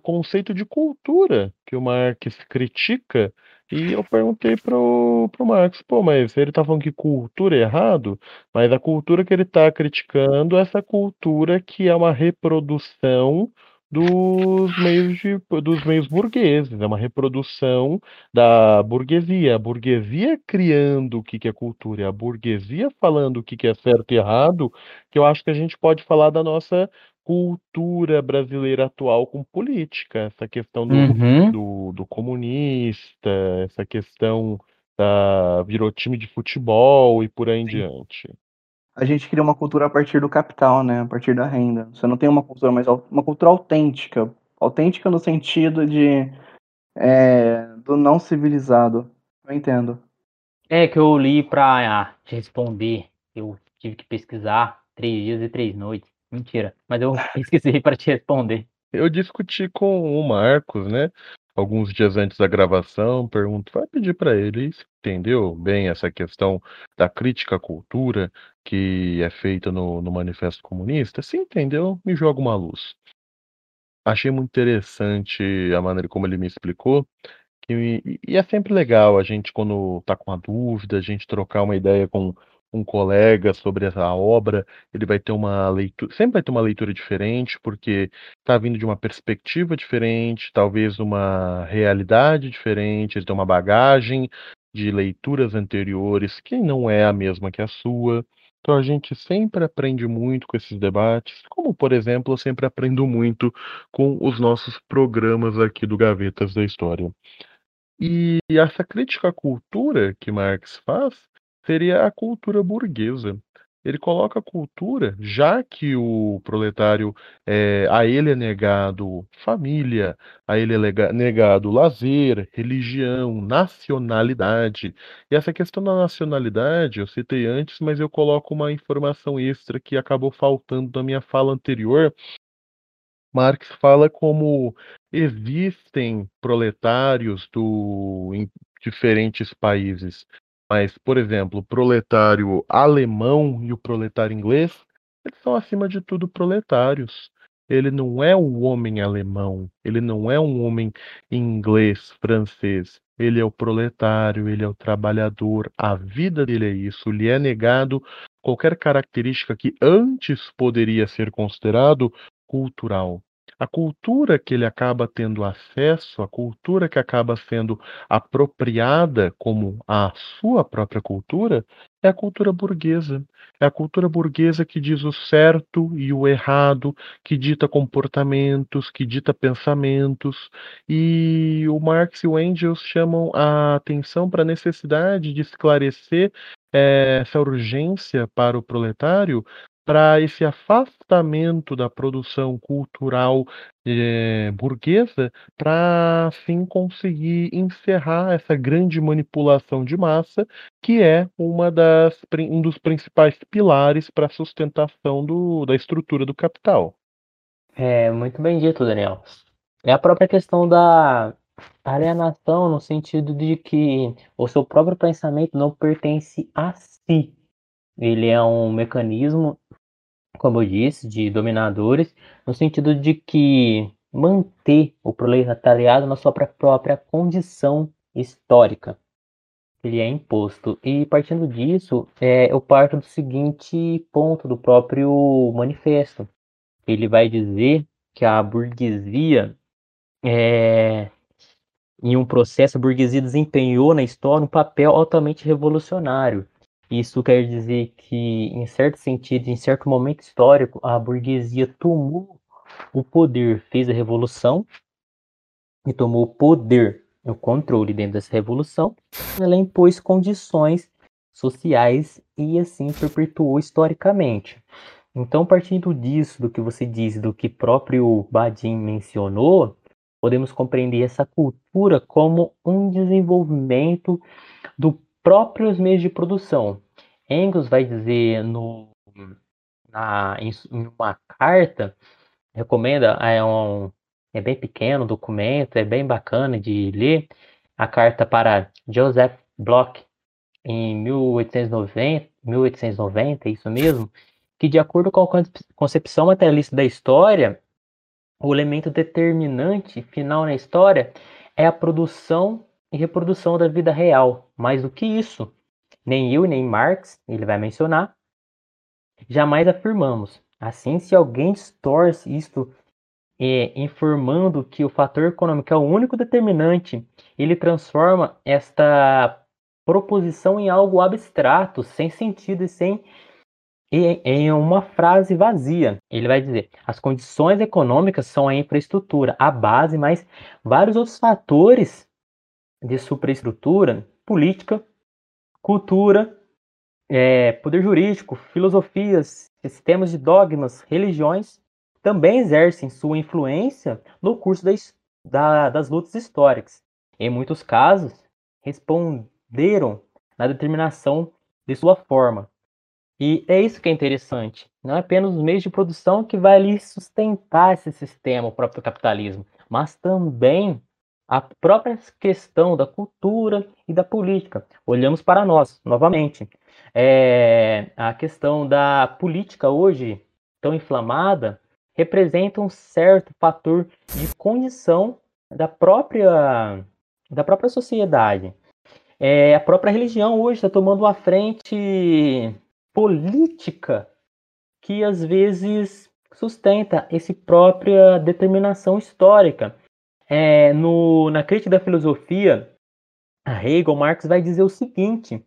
Conceito de cultura que o Marx critica. E eu perguntei pro, pro Marx, pô, mas ele tá falando que cultura é errado, mas a cultura que ele tá criticando é essa cultura que é uma reprodução dos meios de, dos meios burgueses, é uma reprodução da burguesia, a burguesia criando o que que é cultura, a burguesia falando o que que é certo e errado, que eu acho que a gente pode falar da nossa cultura brasileira atual com política, essa questão do, Uhum. do, do comunista, essa questão da virou time de futebol e por aí em diante. A gente cria uma cultura a partir do capital, né? A partir da renda. Você não tem uma cultura mais uma cultura autêntica, autêntica no sentido de é, do não civilizado. Eu entendo. É que eu li para ah, te responder. Eu tive que pesquisar três dias e três noites. Mentira, mas eu <laughs> pesquisei para te responder. Eu discuti com o Marcos, né? Alguns dias antes da gravação, pergunto, vai pedir para ele se entendeu bem essa questão da crítica à cultura que é feita no, no Manifesto Comunista? Se entendeu, me joga uma luz. Achei muito interessante a maneira como ele me explicou, que, e, é sempre legal a gente, quando tá com uma dúvida, a gente trocar uma ideia com um colega sobre essa obra, ele vai ter uma leitura, sempre vai ter uma leitura diferente, porque está vindo de uma perspectiva diferente, talvez uma realidade diferente, ele tem uma bagagem de leituras anteriores que não é a mesma que a sua. Então a gente sempre aprende muito com esses debates, como por exemplo, eu sempre aprendo muito com os nossos programas aqui do Gavetas da História. E essa crítica à cultura que Marx faz seria a cultura burguesa. Ele coloca a cultura, já que o proletário, é, a ele é negado família, a ele é negado lazer, religião, nacionalidade. E essa questão da nacionalidade, eu citei antes, mas eu coloco uma informação extra que acabou faltando na minha fala anterior, Marx fala como existem proletários do, em diferentes países, mas, por exemplo, o proletário alemão e o proletário inglês, eles são, acima de tudo, proletários. Ele não é um homem alemão, ele não é um homem inglês, francês. Ele é o proletário, ele é o trabalhador. A vida dele é isso. Lhe é negado qualquer característica que antes poderia ser considerado cultural. A cultura que ele acaba tendo acesso, a cultura que acaba sendo apropriada como a sua própria cultura, é a cultura burguesa. É a cultura burguesa que diz o certo e o errado, que dita comportamentos, que dita pensamentos. E o Marx e o Engels chamam a atenção para a necessidade de esclarecer eh, essa urgência para o proletário para esse afastamento da produção cultural eh, burguesa, para assim conseguir encerrar essa grande manipulação de massa, que é uma das, um dos principais pilares para a sustentação do, da estrutura do capital. É muito bem dito, Daniel. É a própria questão da alienação, no sentido de que o seu próprio pensamento não pertence a si. Ele é um mecanismo como eu disse, de dominadores, no sentido de que manter o proletariado na sua própria condição histórica. Ele é imposto. E partindo disso, é, eu parto do seguinte ponto do próprio manifesto. Ele vai dizer que a burguesia, é, em um processo, a burguesia desempenhou na história um papel altamente revolucionário isso quer dizer que, em certo sentido, em certo momento histórico, a burguesia tomou o poder, fez a revolução e tomou o poder, o controle dentro dessa revolução. Ela impôs condições sociais e assim perpetuou historicamente. Então, partindo disso, do que você disse, do que próprio Badin mencionou, podemos compreender essa cultura como um desenvolvimento do próprios meios de produção. Engels vai dizer no, na, em, uma carta, recomenda, é, um, é bem pequeno o documento, é bem bacana de ler, a carta para Joseph Bloch, em 1890, 1890, isso mesmo, que de acordo com a concepção materialista da história, o elemento determinante final na história é a produção e reprodução da vida real. Mais do que isso, nem eu nem Marx, ele vai mencionar, jamais afirmamos. Assim, se alguém distorce isto é, informando que o fator econômico é o único determinante, ele transforma esta proposição em algo abstrato, sem sentido e sem em uma frase vazia. Ele vai dizer: as condições econômicas são a infraestrutura, a base, mas vários outros fatores de superestrutura, política, cultura, é, poder jurídico, filosofias, sistemas de dogmas, religiões, também exercem sua influência no curso das, da, das lutas históricas. Em muitos casos, responderam na determinação de sua forma. E é isso que é interessante. Não é apenas os meios de produção que vai ali sustentar esse sistema, o próprio capitalismo, mas também a própria questão da cultura e da política. Olhamos para nós, novamente. É, a questão da política hoje, tão inflamada, representa um certo fator de condição da própria, da própria sociedade. É, a própria religião hoje está tomando uma frente política que às vezes sustenta essa própria determinação histórica é, no, na crítica da filosofia, a Hegel, Marx vai dizer o seguinte: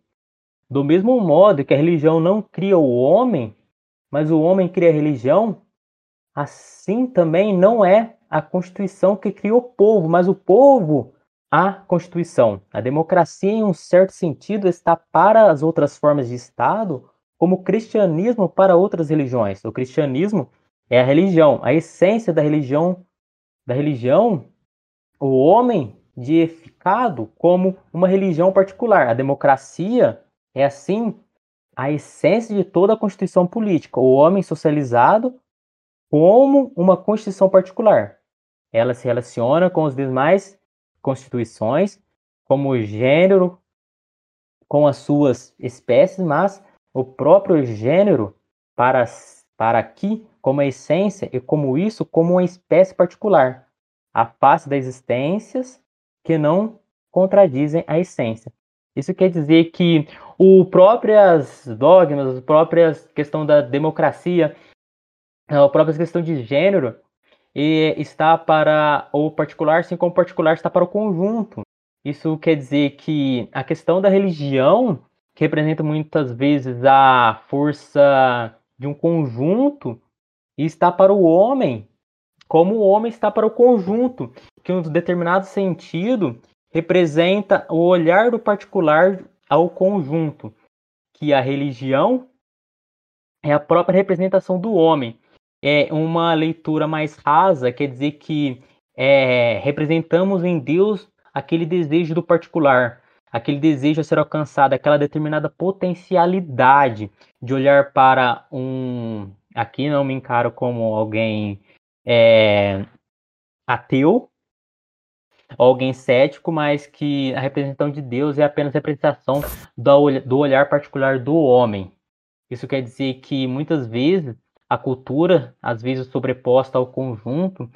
do mesmo modo que a religião não cria o homem, mas o homem cria a religião, assim também não é a Constituição que cria o povo, mas o povo a Constituição. A democracia, em um certo sentido, está para as outras formas de Estado, como o cristianismo para outras religiões. O cristianismo é a religião, a essência da religião da religião o homem deificado como uma religião particular. A democracia é, assim, a essência de toda a constituição política. O homem socializado como uma constituição particular. Ela se relaciona com as demais constituições, como gênero, com as suas espécies, mas o próprio gênero para, para aqui como a essência e como isso como uma espécie particular a face das existências que não contradizem a essência. Isso quer dizer que o próprias dogmas, a própria questão da democracia, a própria questão de gênero, está para o particular, assim como o particular está para o conjunto. Isso quer dizer que a questão da religião, que representa muitas vezes a força de um conjunto, está para o homem como o homem está para o conjunto, que um determinado sentido representa o olhar do particular ao conjunto, que a religião é a própria representação do homem. É uma leitura mais rasa, quer dizer que é, representamos em Deus aquele desejo do particular, aquele desejo a ser alcançado, aquela determinada potencialidade de olhar para um. Aqui não me encaro como alguém é, ateu, alguém cético, mas que a representação de Deus é apenas representação do, do olhar particular do homem. Isso quer dizer que muitas vezes a cultura, às vezes sobreposta ao conjunto,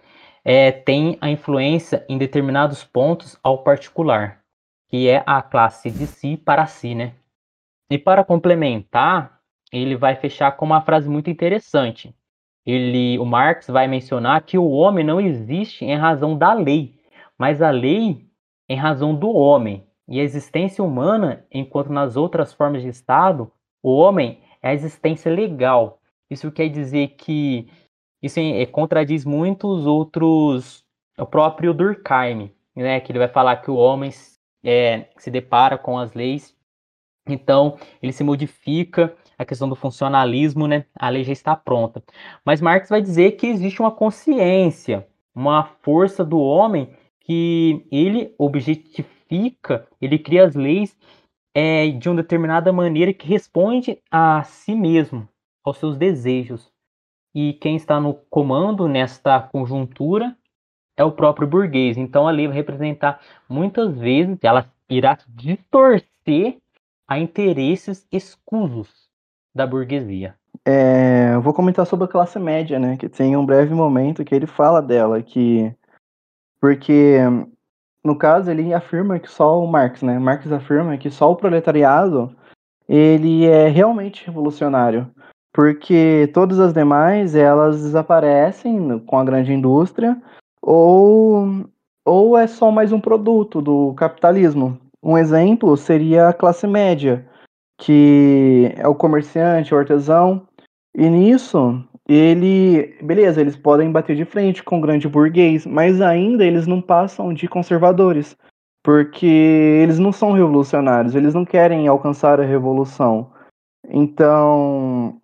é, tem a influência em determinados pontos ao particular, que é a classe de si para si, né? E para complementar, ele vai fechar com uma frase muito interessante. Ele, o Marx vai mencionar que o homem não existe em razão da lei, mas a lei em razão do homem. E a existência humana, enquanto nas outras formas de Estado, o homem é a existência legal. Isso quer dizer que isso é, contradiz muitos outros, o próprio Durkheim, né, que ele vai falar que o homem é, se depara com as leis, então ele se modifica, a questão do funcionalismo, né, a lei já está pronta. Mas Marx vai dizer que existe uma consciência, uma força do homem que ele objetifica, ele cria as leis é, de uma determinada maneira que responde a si mesmo, aos seus desejos. E quem está no comando nesta conjuntura é o próprio burguês. Então a lei vai representar muitas vezes, ela irá distorcer a interesses escusos da burguesia. É, eu vou comentar sobre a classe média, né? Que tem um breve momento que ele fala dela, que porque no caso ele afirma que só o Marx, né? Marx afirma que só o proletariado ele é realmente revolucionário, porque todas as demais elas desaparecem com a grande indústria ou ou é só mais um produto do capitalismo. Um exemplo seria a classe média, que é o comerciante, o artesão, e nisso ele, beleza, eles podem bater de frente com o grande burguês, mas ainda eles não passam de conservadores, porque eles não são revolucionários, eles não querem alcançar a revolução. Então,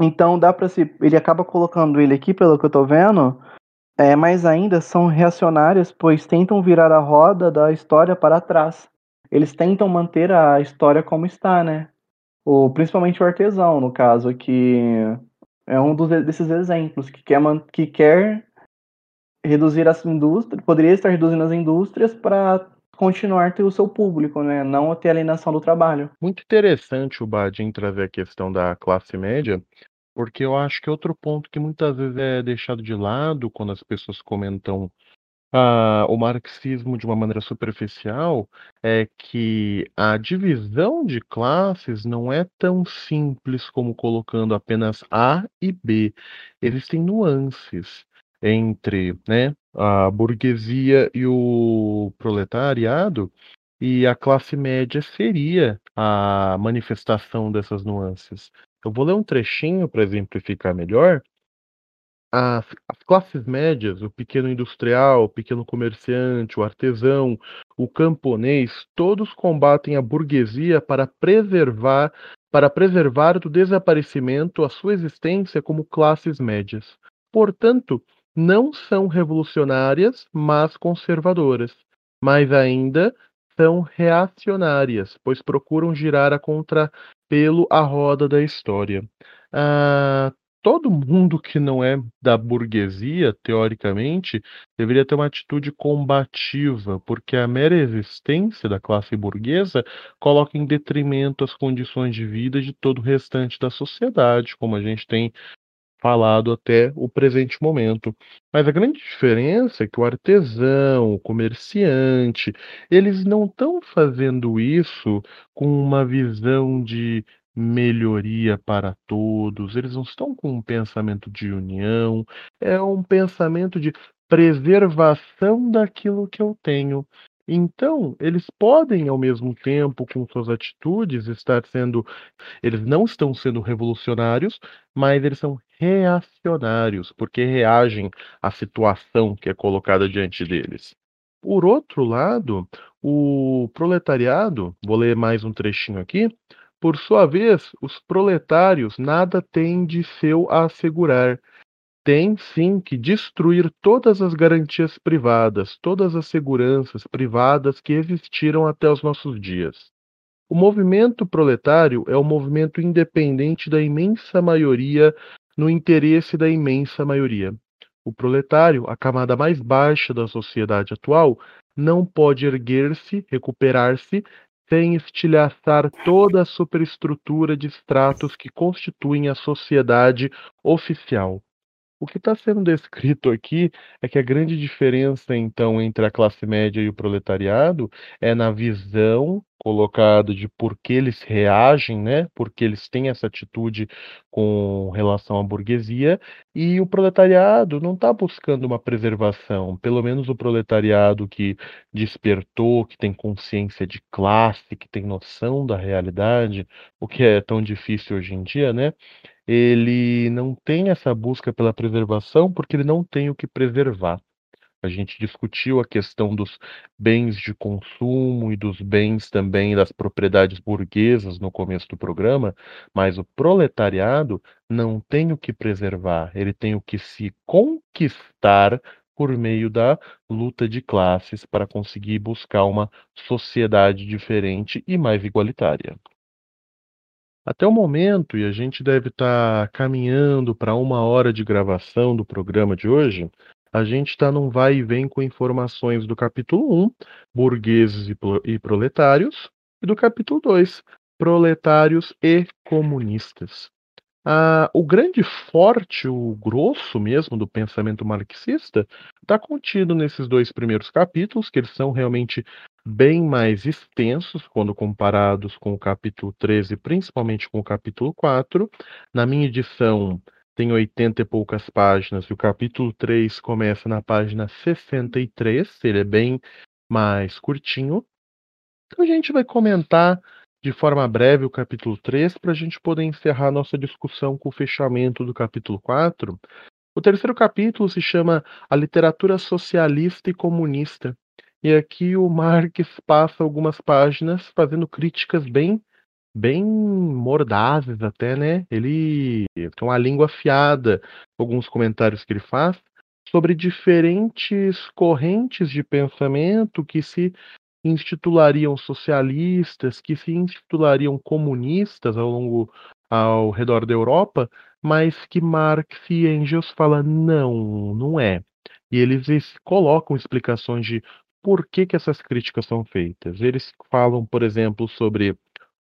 então dá para se, ele acaba colocando ele aqui, pelo que eu tô vendo, é, mas ainda são reacionários, pois tentam virar a roda da história para trás. Eles tentam manter a história como está, né? O, principalmente o artesão, no caso, que é um dos, desses exemplos, que quer, que quer reduzir as indústrias, poderia estar reduzindo as indústrias para continuar ter o seu público, né? Não ter alienação do trabalho. Muito interessante o Badin trazer a questão da classe média, porque eu acho que outro ponto que muitas vezes é deixado de lado quando as pessoas comentam ah, o marxismo de uma maneira superficial é que a divisão de classes não é tão simples como colocando apenas A e B. Existem nuances entre, né, a burguesia e o proletariado, e a classe média seria a manifestação dessas nuances. Eu vou ler um trechinho para exemplificar melhor, as, as classes médias, o pequeno industrial, o pequeno comerciante, o artesão, o camponês, todos combatem a burguesia para preservar para preservar do desaparecimento a sua existência como classes médias. Portanto, não são revolucionárias, mas conservadoras. Mais ainda, são reacionárias, pois procuram girar a contrapelo a roda da história. Ah, todo mundo que não é da burguesia, teoricamente, deveria ter uma atitude combativa, porque a mera existência da classe burguesa coloca em detrimento as condições de vida de todo o restante da sociedade, como a gente tem falado até o presente momento. Mas a grande diferença é que o artesão, o comerciante, eles não estão fazendo isso com uma visão de melhoria para todos, eles não estão com um pensamento de união, é um pensamento de preservação daquilo que eu tenho. Então, eles podem, ao mesmo tempo, com suas atitudes, estar sendo. Eles não estão sendo revolucionários, mas eles são reacionários, porque reagem à situação que é colocada diante deles. Por outro lado, o proletariado, vou ler mais um trechinho aqui, Por sua vez, os proletários nada têm de seu a assegurar. Têm sim que destruir todas as garantias privadas, todas as seguranças privadas que existiram até os nossos dias. O movimento proletário é o movimento independente da imensa maioria no interesse da imensa maioria. O proletário, a camada mais baixa da sociedade atual, não pode erguer-se, recuperar-se, sem estilhaçar toda a superestrutura de estratos que constituem a sociedade oficial. O que está sendo descrito aqui é que a grande diferença, então, entre a classe média e o proletariado é na visão colocada de por que eles reagem, né? Porque eles têm essa atitude com relação à burguesia e o proletariado não está buscando uma preservação. Pelo menos o proletariado que despertou, que tem consciência de classe, que tem noção da realidade, o que é tão difícil hoje em dia, né? Ele não tem essa busca pela preservação porque ele não tem o que preservar. A gente discutiu a questão dos bens de consumo e dos bens também das propriedades burguesas no começo do programa, mas o proletariado não tem o que preservar, ele tem o que se conquistar por meio da luta de classes para conseguir buscar uma sociedade diferente e mais igualitária. Até o momento, e a gente deve estar tá caminhando para uma hora de gravação do programa de hoje, a gente está num vai e vem com informações do capítulo 1, burgueses e proletários, e do capítulo 2, proletários e comunistas. Ah, o grande forte, o grosso mesmo do pensamento marxista está contido nesses dois primeiros capítulos, que eles são realmente bem mais extensos quando comparados com o capítulo 13, principalmente com o capítulo 4. Na minha edição tem 80 e poucas páginas, e o capítulo 3 começa na página 63, ele é bem mais curtinho. Então a gente vai comentar de forma breve o capítulo 3 para a gente poder encerrar nossa discussão com o fechamento do capítulo 4. O terceiro capítulo se chama A Literatura Socialista e Comunista. E aqui o Marx passa algumas páginas fazendo críticas bem bem mordazes até, né? Ele tem uma língua afiada, alguns comentários que ele faz sobre diferentes correntes de pensamento que se institulariam socialistas, que se institulariam comunistas ao longo ao redor da Europa, mas que Marx e Engels falam não, não é. E eles colocam explicações de por que, que essas críticas são feitas. Eles falam, por exemplo, sobre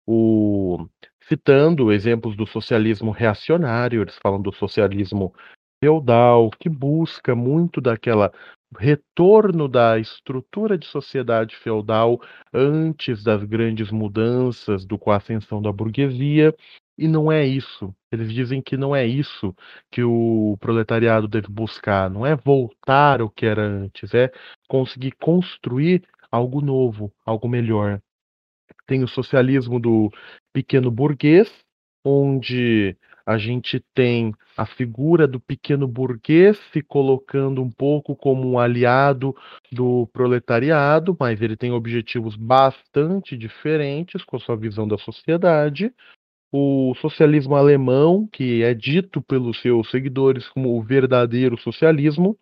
o. citando exemplos do socialismo reacionário, eles falam do socialismo feudal, que busca muito daquela retorno da estrutura de sociedade feudal antes das grandes mudanças do com a ascensão da burguesia, e não é isso. Eles dizem que não é isso que o proletariado deve buscar, não é voltar ao que era antes, é conseguir construir algo novo, algo melhor. Tem o socialismo do pequeno burguês, onde a gente tem a figura do pequeno burguês se colocando um pouco como um aliado do proletariado, mas ele tem objetivos bastante diferentes com a sua visão da sociedade o socialismo alemão, que é dito pelos seus seguidores como o verdadeiro socialismo,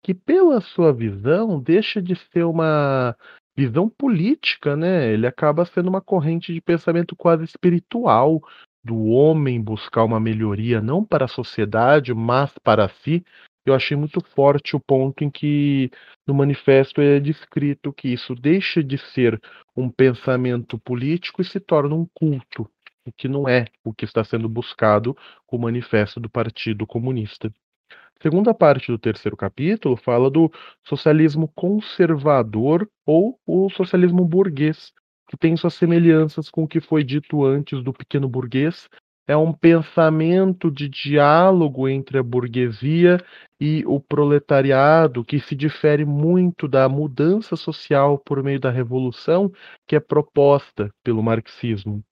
que pela sua visão deixa de ser uma visão política, né? Ele acaba sendo uma corrente de pensamento quase espiritual do homem buscar uma melhoria não para a sociedade, mas para si. Eu achei muito forte o ponto em que no manifesto é descrito que isso deixa de ser um pensamento político e se torna um culto o que não é o que está sendo buscado com o manifesto do Partido Comunista. A segunda parte do terceiro capítulo fala do socialismo conservador ou o socialismo burguês, que tem suas semelhanças com o que foi dito antes do pequeno burguês. É um pensamento de diálogo entre a burguesia e o proletariado que se difere muito da mudança social por meio da revolução que é proposta pelo marxismo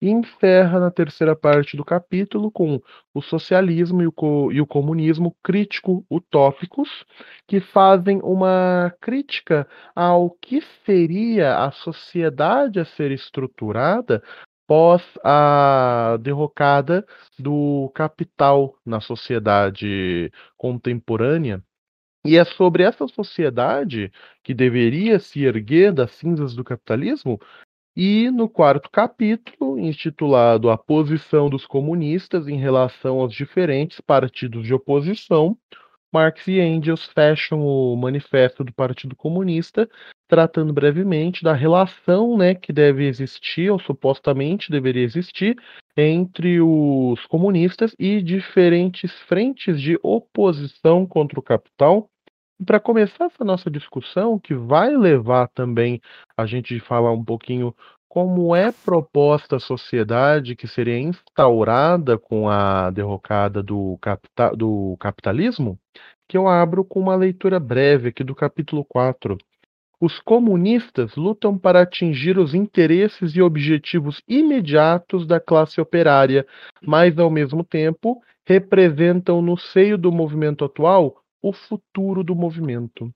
e encerra na terceira parte do capítulo com o socialismo e o, co e o comunismo crítico utópicos, que fazem uma crítica ao que seria a sociedade a ser estruturada pós a derrocada do capital na sociedade contemporânea. E é sobre essa sociedade que deveria se erguer das cinzas do capitalismo e no quarto capítulo, intitulado A Posição dos Comunistas em relação aos diferentes partidos de oposição, Marx e Engels fecham o manifesto do Partido Comunista, tratando brevemente da relação né, que deve existir, ou supostamente deveria existir, entre os comunistas e diferentes frentes de oposição contra o capital, para começar essa nossa discussão, que vai levar também a gente falar um pouquinho como é proposta a sociedade que seria instaurada com a derrocada do, do capitalismo, que eu abro com uma leitura breve aqui do capítulo 4. Os comunistas lutam para atingir os interesses e objetivos imediatos da classe operária, mas, ao mesmo tempo, representam no seio do movimento atual o futuro do movimento.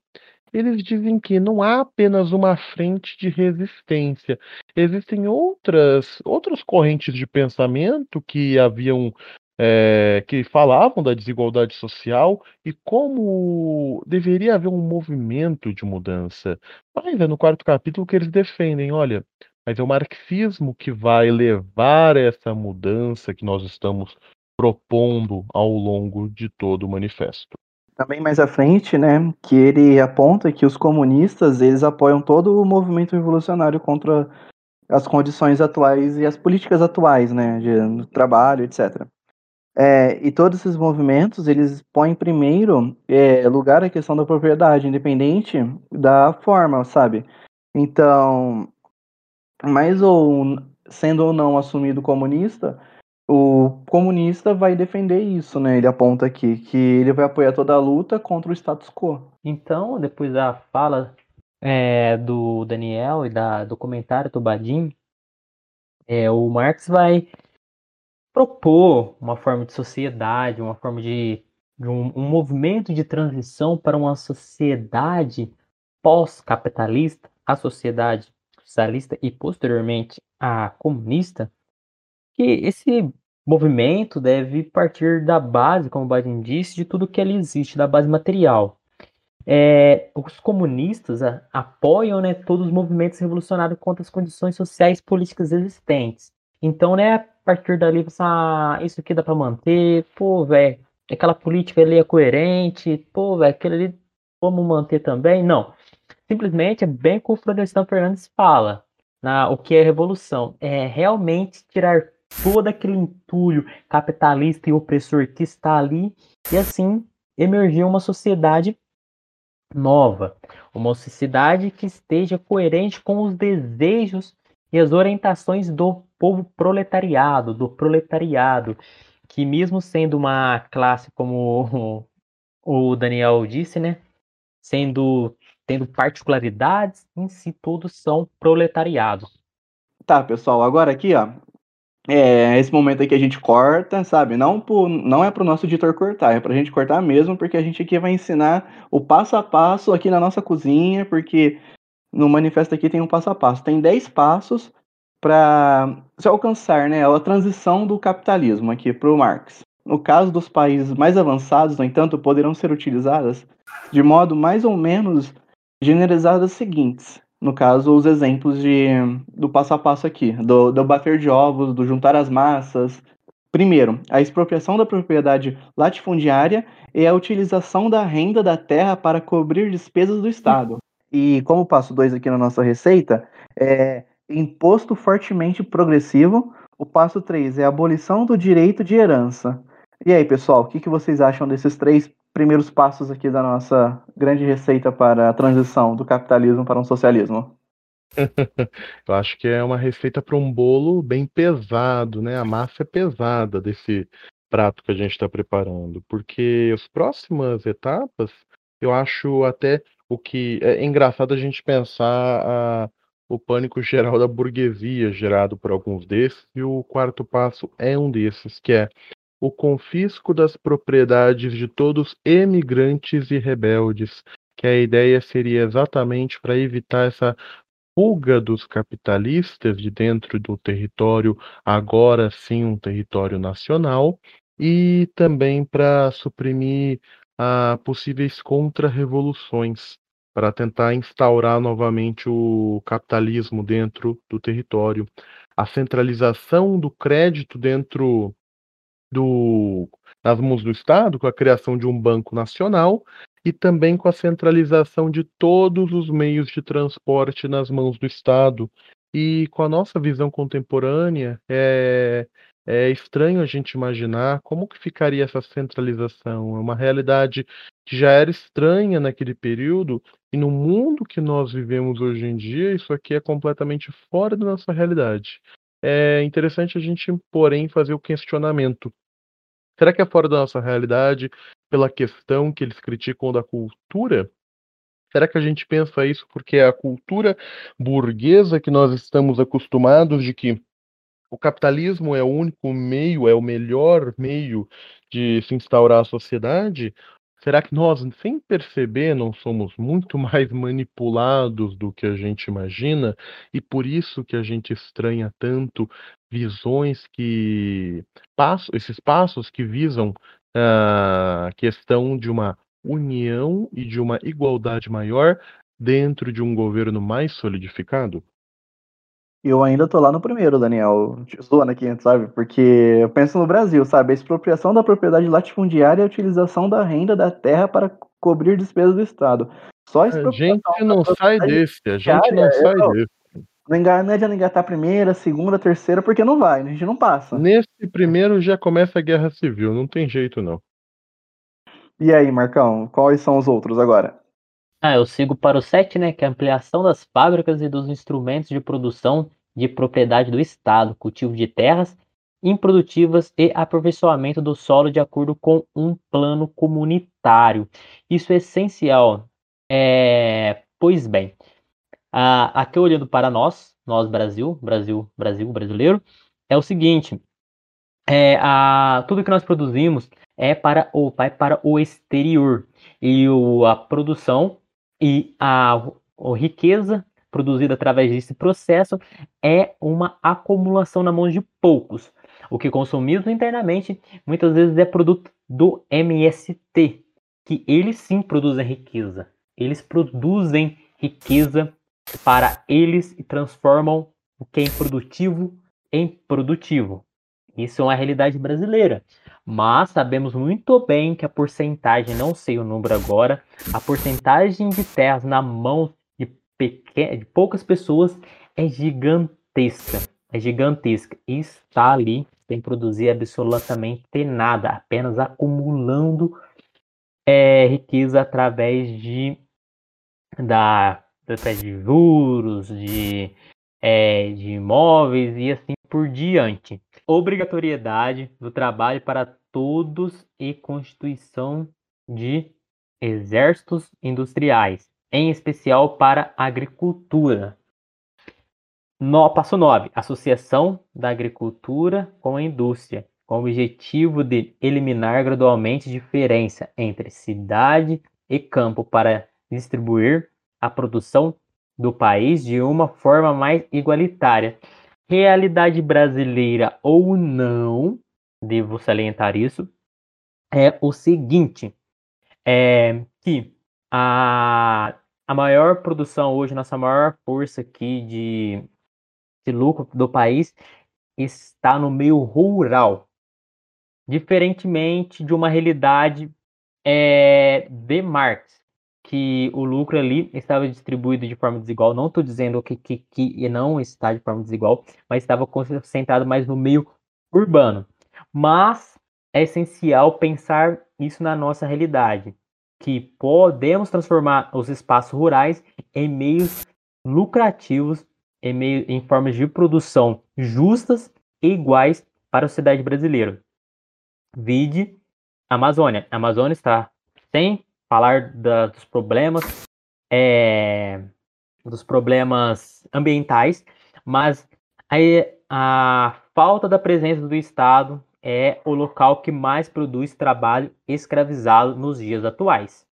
Eles dizem que não há apenas uma frente de resistência, existem outras, outras correntes de pensamento que haviam é, que falavam da desigualdade social e como deveria haver um movimento de mudança. Mas é no quarto capítulo que eles defendem, olha, mas é o marxismo que vai levar essa mudança que nós estamos propondo ao longo de todo o manifesto também mais à frente, né, que ele aponta que os comunistas, eles apoiam todo o movimento revolucionário contra as condições atuais e as políticas atuais, né, de trabalho, etc. É, e todos esses movimentos, eles põem primeiro é, lugar a questão da propriedade, independente da forma, sabe? Então, mais ou sendo ou não assumido comunista, o comunista vai defender isso, né? Ele aponta aqui que ele vai apoiar toda a luta contra o status quo. Então, depois da fala é, do Daniel e da, do comentário do Badim, é, o Marx vai propor uma forma de sociedade, uma forma de, de um, um movimento de transição para uma sociedade pós-capitalista, a sociedade socialista e posteriormente a comunista, que esse movimento deve partir da base, como o Biden disse, de tudo que ali existe, da base material. É, os comunistas a, apoiam né, todos os movimentos revolucionários contra as condições sociais e políticas existentes. Então, né, a partir dali, ah, isso aqui dá para manter, pô, velho, aquela política ali é coerente, pô, velho, aquilo ali vamos manter também? Não. Simplesmente é bem como o Florestan Fernandes fala, na, o que é revolução. É realmente tirar todo aquele entulho capitalista e opressor que está ali, e assim emergiu uma sociedade nova, uma sociedade que esteja coerente com os desejos e as orientações do povo proletariado, do proletariado, que mesmo sendo uma classe como o <laughs> Daniel disse, né, sendo tendo particularidades, em si todos são proletariado. Tá, pessoal, agora aqui, ó, é, esse momento aqui a gente corta, sabe? Não, pro, não é para o nosso editor cortar, é para a gente cortar mesmo, porque a gente aqui vai ensinar o passo a passo aqui na nossa cozinha, porque no manifesto aqui tem um passo a passo. Tem 10 passos para se alcançar né, a transição do capitalismo aqui para o Marx. No caso dos países mais avançados, no entanto, poderão ser utilizadas de modo mais ou menos generalizado as seguintes no caso, os exemplos de, do passo a passo aqui, do, do bater de ovos, do juntar as massas. Primeiro, a expropriação da propriedade latifundiária e a utilização da renda da terra para cobrir despesas do Estado. E como passo 2 aqui na nossa receita, é imposto fortemente progressivo. O passo 3 é a abolição do direito de herança. E aí, pessoal, o que, que vocês acham desses três primeiros passos aqui da nossa grande receita para a transição do capitalismo para um socialismo? <laughs> Eu acho que é uma receita para um bolo bem pesado, né? A massa é pesada desse prato que a gente está preparando, porque as próximas etapas, eu acho até o que é engraçado a gente pensar a, o pânico <laughs> geral da burguesia gerado por alguns desses, e o quarto passo é um desses, que é o confisco das propriedades de todos emigrantes e rebeldes, que a ideia seria exatamente para evitar essa fuga dos capitalistas de dentro do território, agora sim um território nacional, e também para suprimir a possíveis contra-revoluções, para tentar instaurar novamente o capitalismo dentro do território. A centralização do crédito dentro do, nas mãos do Estado, com a criação de um banco nacional e também com a centralização de todos os meios de transporte nas mãos do Estado. E com a nossa visão contemporânea, é, é estranho a gente imaginar como que ficaria essa centralização. É uma realidade que já era estranha naquele período, e no mundo que nós vivemos hoje em dia, isso aqui é completamente fora da nossa realidade. É interessante a gente, porém, fazer o questionamento. Será que é fora da nossa realidade pela questão que eles criticam da cultura? Será que a gente pensa isso porque é a cultura burguesa que nós estamos acostumados de que o capitalismo é o único meio, é o melhor meio de se instaurar a sociedade? Será que nós, sem perceber, não somos muito <laughs> mais manipulados do que a gente imagina e por isso que a gente estranha tanto visões que passo, esses passos que visam a questão de uma união e de uma igualdade maior dentro de um governo mais solidificado? Eu ainda tô lá no primeiro, Daniel, zoando aqui, sabe? Porque eu penso no Brasil, sabe? A expropriação da propriedade latifundiária e a utilização da renda da terra para cobrir despesas do Estado. Só a, a gente não sai desse, a gente não sai eu, desse. Não adianta engatar a primeira, segunda, terceira, porque não vai, a gente não passa. Nesse primeiro já começa a guerra civil, não tem jeito não. E aí, Marcão, quais são os outros agora? Ah, eu sigo para o 7, né, que é a ampliação das fábricas e dos instrumentos de produção de propriedade do Estado, cultivo de terras improdutivas e aperfeiçoamento do solo de acordo com um plano comunitário. Isso é essencial. É, pois bem, aqui olhando para nós, nós Brasil, Brasil, Brasil, brasileiro, é o seguinte: é, a, tudo que nós produzimos é para o vai para o exterior e o, a produção e a, riqueza produzida através desse processo é uma acumulação na mão de poucos. O que consumimos internamente muitas vezes é produto do MST, que eles sim produzem riqueza. Eles produzem riqueza para eles e transformam o que é improdutivo em produtivo. Isso é uma realidade brasileira. Mas sabemos muito bem que a porcentagem, não sei o número agora, a porcentagem de terras na mão de, pequen... de poucas pessoas é gigantesca. É gigantesca. E está ali sem produzir absolutamente nada, apenas acumulando é, riqueza através de da, de juros, de, é, de imóveis e assim por diante obrigatoriedade do trabalho para todos e constituição de exércitos industriais, em especial para a agricultura. No, passo 9. Associação da agricultura com a indústria, com o objetivo de eliminar gradualmente diferença entre cidade e campo para distribuir a produção do país de uma forma mais igualitária realidade brasileira ou não, devo salientar isso, é o seguinte: é que a, a maior produção hoje, nossa maior força aqui de, de lucro do país está no meio rural. Diferentemente de uma realidade é, de Marx, que o lucro ali estava distribuído de forma desigual. Não estou dizendo que, que, que não está de forma desigual, mas estava concentrado mais no meio urbano. Mas é essencial pensar isso na nossa realidade, que podemos transformar os espaços rurais em meios lucrativos, em, meio, em formas de produção justas e iguais para a sociedade brasileira. Vide Amazônia. A Amazônia está sem falar da, dos problemas é, dos problemas ambientais, mas aí, a falta da presença do Estado é o local que mais produz trabalho escravizado nos dias atuais.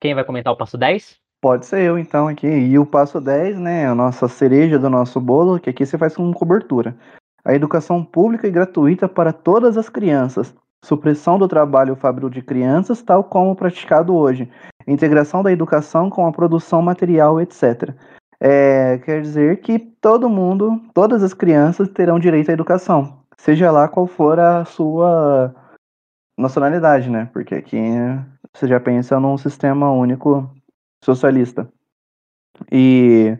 Quem vai comentar o passo 10? Pode ser eu, então, aqui. E o passo 10, né, a nossa cereja do nosso bolo, que aqui você faz com cobertura. A educação pública e gratuita para todas as crianças. Supressão do trabalho fabril de crianças, tal como praticado hoje. Integração da educação com a produção material, etc. É, quer dizer que todo mundo, todas as crianças terão direito à educação, seja lá qual for a sua nacionalidade, né? Porque aqui você já pensa num sistema único socialista. E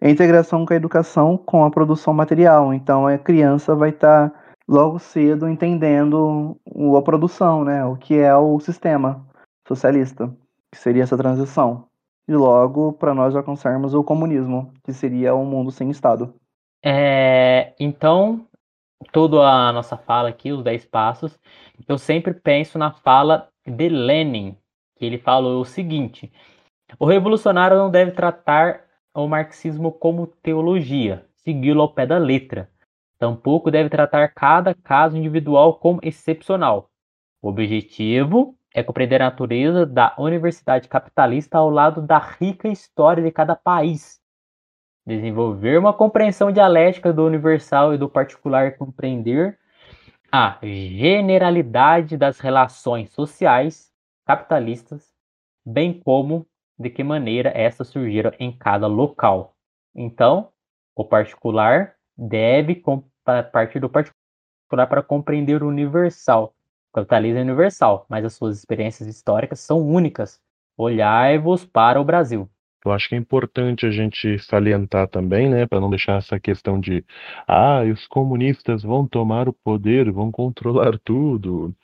a integração com a educação com a produção material. Então a criança vai estar tá logo cedo entendendo a produção, né? O que é o sistema socialista, que seria essa transição. E logo para nós alcançarmos o comunismo, que seria um mundo sem Estado. É, então, toda a nossa fala aqui, os 10 passos, eu sempre penso na fala de Lenin, que ele falou o seguinte: o revolucionário não deve tratar o marxismo como teologia, segui-lo ao pé da letra. Tampouco deve tratar cada caso individual como excepcional. O objetivo é compreender a natureza da universidade capitalista ao lado da rica história de cada país. Desenvolver uma compreensão dialética do universal e do particular e compreender a generalidade das relações sociais capitalistas, bem como de que maneira essas surgiram em cada local. Então, o particular deve partir do particular para compreender o universal. O capitalismo é universal, mas as suas experiências históricas são únicas. Olhai-vos para o Brasil. Eu acho que é importante a gente salientar também, né, para não deixar essa questão de, ah, os comunistas vão tomar o poder, vão controlar tudo,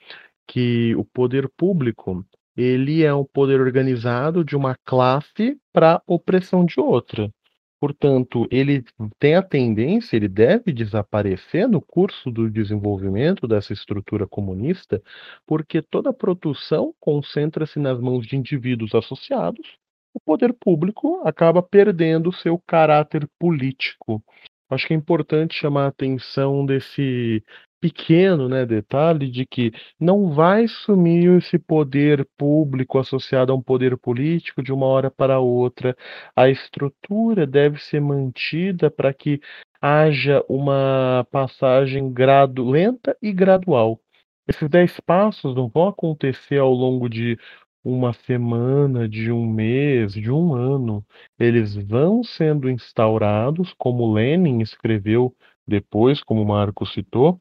que o poder público ele é um poder organizado de uma classe para opressão de outra. Portanto, ele tem a tendência, ele deve desaparecer no curso do desenvolvimento dessa estrutura comunista, porque toda a produção concentra-se nas mãos de indivíduos associados. O poder público acaba perdendo seu caráter político. Acho que é importante chamar a atenção desse pequeno né, detalhe de que não vai sumir esse poder público associado a um poder político de uma hora para outra. A estrutura deve ser mantida para que haja uma passagem gradu lenta e gradual. Esses dez passos não vão acontecer ao longo de uma semana, de um mês, de um ano. Eles vão sendo instaurados, como Lenin escreveu depois, como Marco citou,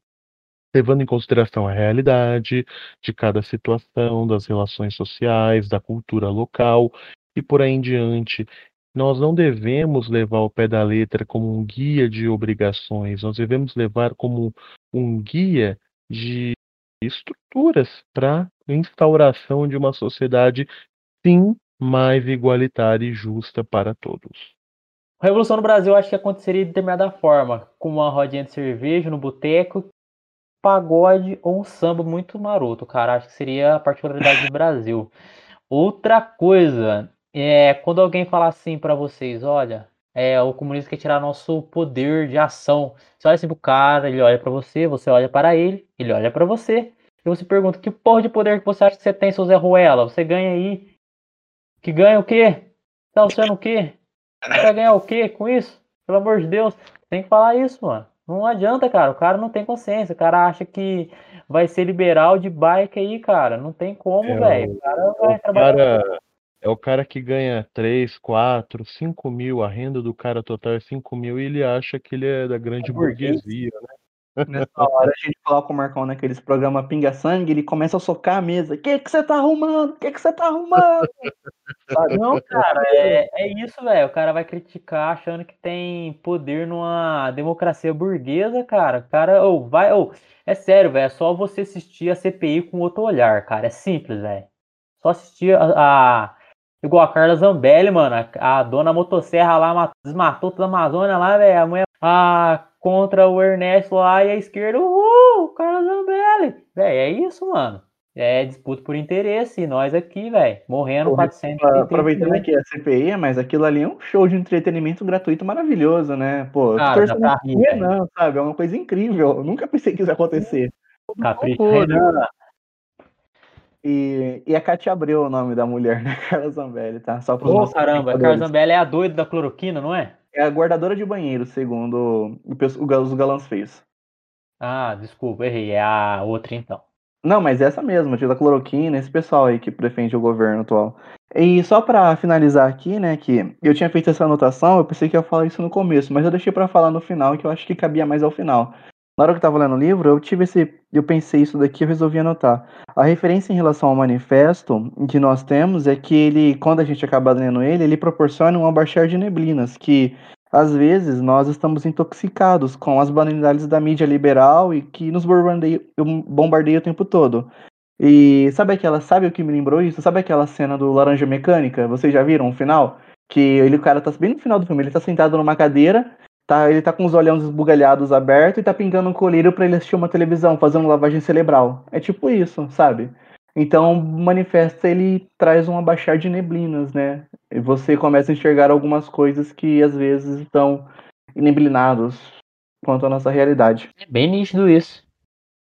levando em consideração a realidade de cada situação, das relações sociais, da cultura local e por aí em diante. Nós não devemos levar o pé da letra como um guia de obrigações, nós devemos levar como um guia de estruturas para instauração de uma sociedade, sim, mais igualitária e justa para todos. A Revolução no Brasil acho que aconteceria de determinada forma, com uma rodinha de cerveja no boteco, pagode ou um samba muito maroto, cara. Acho que seria a particularidade do Brasil. Outra coisa é quando alguém falar assim para vocês, olha, é, o comunismo quer tirar nosso poder de ação. Você olha assim pro cara, ele olha para você, você olha para ele, ele olha para você, e você pergunta: que porra de poder que você acha que você tem, seu Zé Ruela? Você ganha aí. Que ganha o quê? Tá usando o quê? Vai ganhar o quê com isso? Pelo amor de Deus, tem que falar isso, mano. Não adianta, cara. O cara não tem consciência. O cara acha que vai ser liberal de bike aí, cara. Não tem como, É, velho. o- cara vai O trabalhar. cara é o cara que ganha 3, 4, 5 mil, a renda do cara total é 5 mil e ele acha que ele é da grande É burguesia, né? Nessa hora a gente coloca o Marcão naqueles programas Pinga Sangue, ele começa a socar a mesa. Que que você tá arrumando? Que que você tá arrumando? <laughs> Não, cara, é, é isso, velho. O cara vai criticar achando que tem poder numa democracia burguesa, cara. Cara, ou vai, ou é sério, velho. É só você assistir a CPI com outro olhar, cara. É simples, velho. Só assistir a, a- igual a Carla Zambelli, mano. A, a dona motosserra lá mat- desmatou toda a Amazônia lá, velho. A mulher a, contra o Ernesto lá e a esquerda, uhul, Carla Zambelli. Velho, é isso, mano. É disputa por interesse. E nós aqui, velho, morrendo Porra, 400. Pra- Aproveitando aqui a CPI, mas aquilo ali é um show de entretenimento gratuito maravilhoso, né? Pô, Cara, torcendo aqui, rir, não, sabe? É uma coisa incrível. Eu nunca pensei que isso ia acontecer. Capricho, Horror, Renan. E, e é Katia Abreu o nome da mulher, né? <laughs> Carla Zambelli, tá? Só pros Ô, caramba, a. Carla Zambelli é a doida da cloroquina, não é? É a guardadora de banheiro, segundo os galãs feios. Ah, desculpa, errei. É a outra então. Não, mas essa mesmo, tio da cloroquina, esse pessoal aí que defende o governo atual. E só pra finalizar aqui, né, que eu tinha feito essa anotação, eu pensei que ia falar isso no começo, mas eu deixei pra falar no final, que eu acho que cabia mais ao final. Na hora que eu tava lendo o livro, eu tive esse, eu pensei isso daqui, eu resolvi anotar. A referência em relação ao manifesto que nós temos é que ele, quando a gente acaba lendo ele, ele proporciona um abaixar de neblinas, que às vezes nós estamos intoxicados com as banalidades da mídia liberal e que nos bombardeia, bombardeia o tempo todo. E sabe aquela, sabe o que me lembrou isso? Sabe aquela cena do Laranja Mecânica? Vocês já viram o final? Que ele, o cara tá bem no final do filme, ele tá sentado numa cadeira, tá, ele tá com os olhões esbugalhados abertos e tá pingando um colírio pra ele assistir uma televisão, fazendo lavagem cerebral. É tipo isso, sabe? Então, o manifesto ele traz um abaixar de neblinas, né? E você começa a enxergar algumas coisas que às vezes estão neblinados quanto à nossa realidade. É bem nítido isso.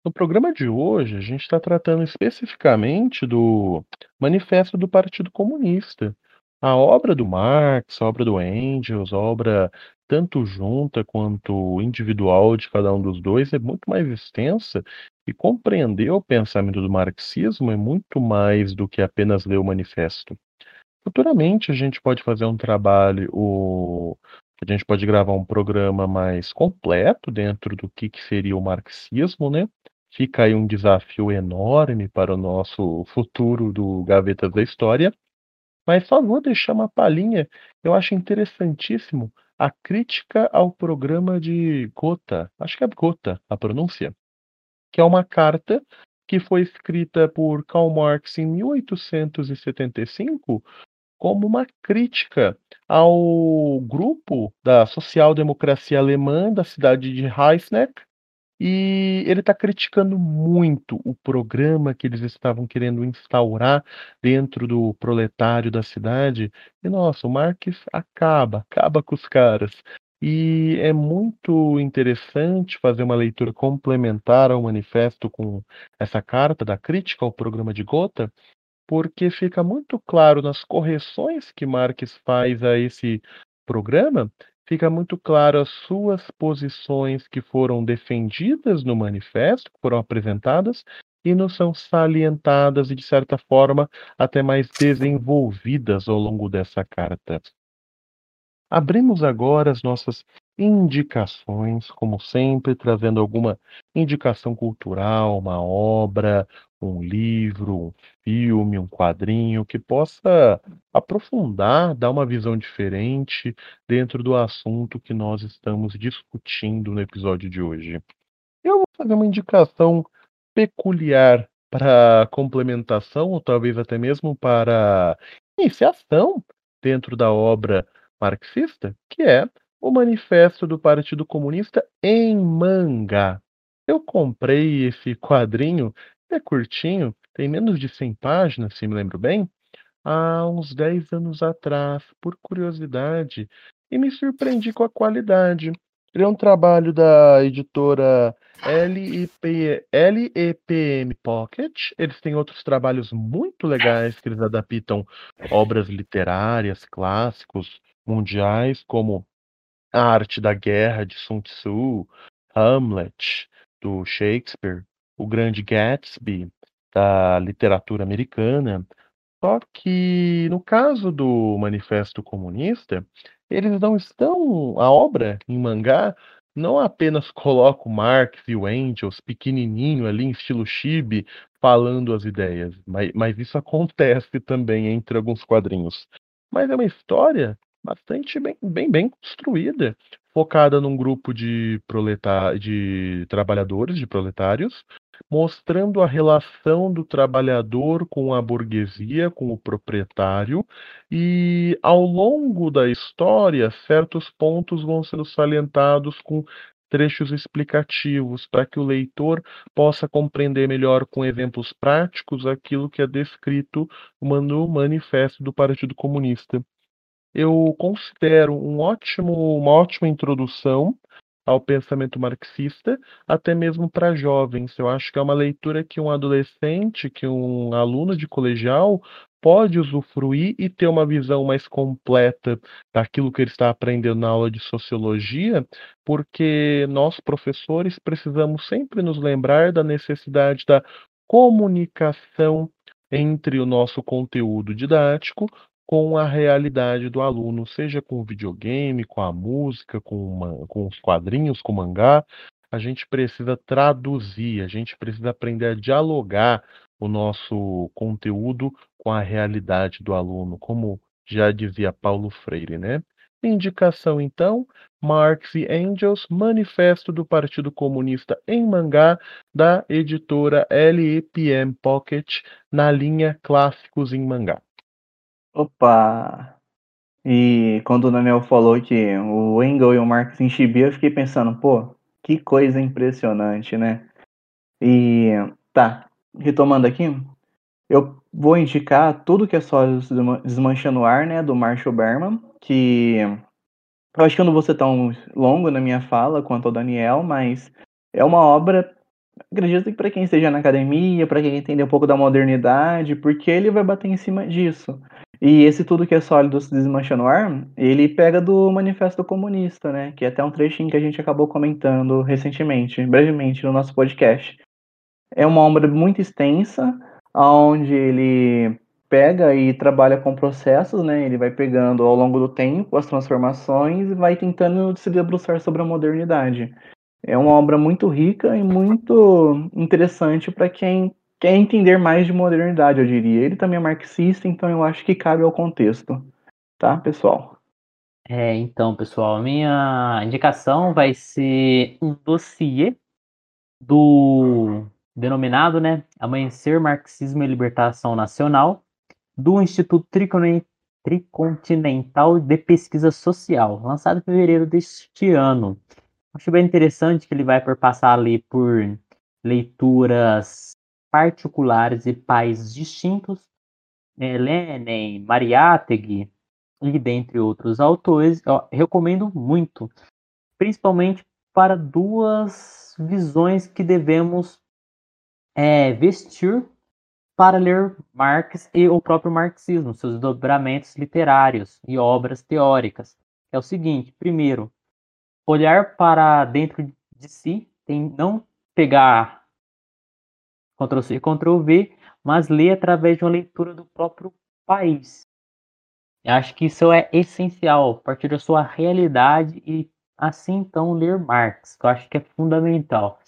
No programa de hoje, a gente está tratando especificamente do Manifesto do Partido Comunista. A obra do Marx, a obra do Engels, a obra tanto junta quanto individual de cada um dos dois é muito mais extensa e compreender o pensamento do marxismo é muito mais do que apenas ler o manifesto. Futuramente a gente pode fazer um trabalho, o... a gente pode gravar um programa mais completo dentro do que, que seria o marxismo, né? Fica aí um desafio enorme para o nosso futuro do Gavetas da História. Mas só vou deixar uma palhinha. Eu acho interessantíssimo a crítica ao programa de Gotha. Acho que é Gotha a pronúncia. Que é uma carta que foi escrita por Karl Marx em 1875 como uma crítica ao grupo da social-democracia alemã da cidade de Eisenach e ele está criticando muito o programa que eles estavam querendo instaurar dentro do proletário da cidade. E nossa, o Marx acaba, acaba com os caras. E é muito interessante fazer uma leitura complementar ao manifesto com essa carta da crítica ao programa de Gotha, porque fica muito claro nas correções que Marx faz a esse programa fica muito claro as suas posições que foram defendidas no manifesto, que foram apresentadas, e não são salientadas e, de certa forma, até mais desenvolvidas ao longo dessa carta. Abrimos agora as nossas indicações, como sempre, trazendo alguma indicação cultural, uma obra, um livro, um filme, um quadrinho que possa aprofundar, dar uma visão diferente dentro do assunto que nós estamos discutindo no episódio de hoje. Eu vou fazer uma indicação peculiar para complementação, ou talvez até mesmo para iniciação dentro da obra marxista, que é o Manifesto do Partido Comunista em mangá. Eu comprei esse quadrinho, é curtinho, tem menos de 100 páginas, se me lembro bem, há uns 10 anos atrás, por curiosidade, e me surpreendi com a qualidade. Ele é um trabalho da editora LEP, LEPM Pocket. Eles têm outros trabalhos muito legais que eles adaptam obras literárias, clássicos, mundiais, como A Arte da Guerra de Sun Tzu, Hamlet, do Shakespeare, O Grande Gatsby, da literatura americana. Só que, no caso do Manifesto Comunista, eles não estão. A obra em mangá não apenas coloca o Marx e o Engels pequenininho ali em estilo chibi falando as ideias, mas, mas isso acontece também entre alguns quadrinhos. Mas é uma história bastante bem, bem, bem construída, focada num grupo de, proleta de trabalhadores, de proletários, mostrando a relação do trabalhador com a burguesia, com o proprietário, e ao longo da história, certos pontos vão sendo salientados com trechos explicativos para que o leitor possa compreender melhor com exemplos práticos aquilo que é descrito no manifesto do Partido Comunista. Eu considero um ótimo, uma ótima introdução ao pensamento marxista, até mesmo para jovens. Eu acho que é uma leitura que um adolescente, que um aluno de colegial pode usufruir e ter uma visão mais completa daquilo que ele está aprendendo na aula de sociologia, porque nós, professores, precisamos sempre nos lembrar da necessidade da comunicação entre o nosso conteúdo didático com a realidade do aluno, seja com o videogame, com a música, com, uma, com os quadrinhos, com o mangá. A gente precisa traduzir, a gente precisa aprender a dialogar o nosso conteúdo com a realidade do aluno, como já dizia Paulo Freire, né? Indicação então, Marx e Engels, Manifesto do Partido Comunista em mangá, da editora LEPM Pocket, na linha Clássicos em Mangá. Opa! E quando o Daniel falou que o Engel e o Marx em Chibi, eu fiquei pensando, pô, que coisa impressionante, né? E tá, retomando aqui, eu vou indicar tudo que é só Desmanchando o Ar, né, do Marshall Berman, que eu acho que eu não vou ser tão longo na minha fala quanto o Daniel, mas é uma obra, acredito que para quem esteja na academia, para quem entender um pouco da modernidade, porque ele vai bater em cima disso. E esse tudo que é sólido se desmancha no ar, ele pega do Manifesto Comunista, né? Que é até um trechinho que a gente acabou comentando recentemente, brevemente, no nosso podcast. É uma obra muito extensa, onde ele pega e trabalha com processos, né? Ele vai pegando ao longo do tempo as transformações e vai tentando se debruçar sobre a modernidade. É uma obra muito rica e muito interessante para quem quer entender mais de modernidade, eu diria. Ele também é marxista, então eu acho que cabe ao contexto. Tá, pessoal? É, então, pessoal, minha indicação vai ser um dossiê do denominado, né, Amanhecer Marxismo e Libertação Nacional, do Instituto Tricontinental de Pesquisa Social, lançado em fevereiro deste ano. Acho bem interessante que ele vai perpassar ali por leituras particulares e países distintos, né, Lenin, Mariátegui e dentre outros autores, recomendo muito, principalmente para duas visões que devemos é, vestir para ler Marx e o próprio marxismo, seus desdobramentos literários e obras teóricas. É o seguinte: primeiro, olhar para dentro de si, tem, não pegar Ctrl C, Ctrl V, mas ler através de uma leitura do próprio país. Eu acho que isso é essencial, partir da sua realidade e assim então ler Marx, que eu acho que é fundamental.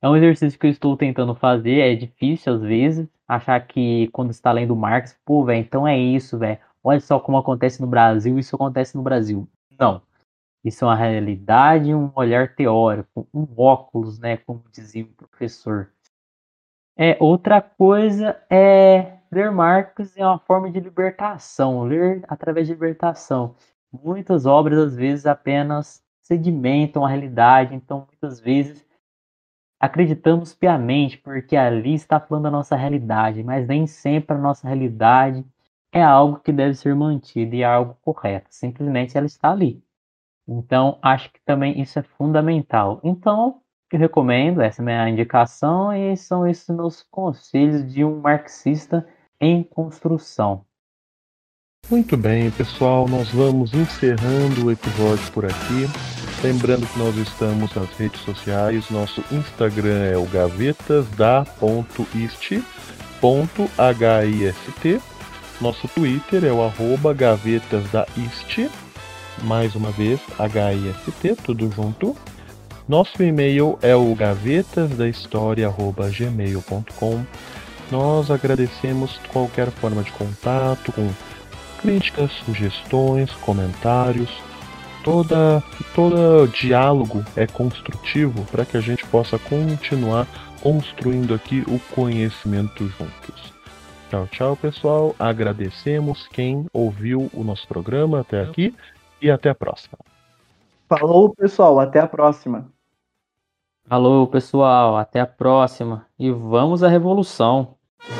É um exercício que eu estou tentando fazer, é difícil às vezes, achar que quando está lendo Marx, pô, velho, então é isso, velho. Olha só como acontece no Brasil, isso acontece no Brasil. Não. Isso é uma realidade, um olhar teórico, um óculos, né, como dizia o professor. É, outra coisa é ler Marx é uma forma de libertação, ler através de libertação. Muitas obras às vezes apenas sedimentam a realidade, então muitas vezes acreditamos piamente porque ali está falando da nossa realidade, mas nem sempre a nossa realidade é algo que deve ser mantido e é algo correto. Simplesmente ela está ali. Então, acho que também isso é fundamental. Então, eu recomendo, essa é a minha indicação, e são esses meus conselhos de um marxista em construção. Muito bem, pessoal, nós vamos encerrando o episódio por aqui. Lembrando que nós estamos nas redes sociais, nosso Instagram é o gavetasda.ist.hist, nosso Twitter é o arroba gavetasdaist, mais uma vez, HIST, tudo junto. Nosso e-mail é o gavetasdahistoria.gmail.com. Nós agradecemos qualquer forma de contato, com críticas, sugestões, comentários. Toda, todo diálogo é construtivo para que a gente possa continuar construindo aqui o conhecimento juntos. Tchau, tchau, pessoal. Agradecemos quem ouviu o nosso programa até aqui e até a próxima. Falou, pessoal. Até a próxima. Falou, pessoal. Até a próxima. E vamos à revolução. Ah,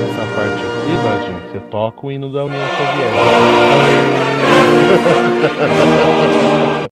nessa parte aqui, Badinho, você toca o hino da União Soviética. <laughs>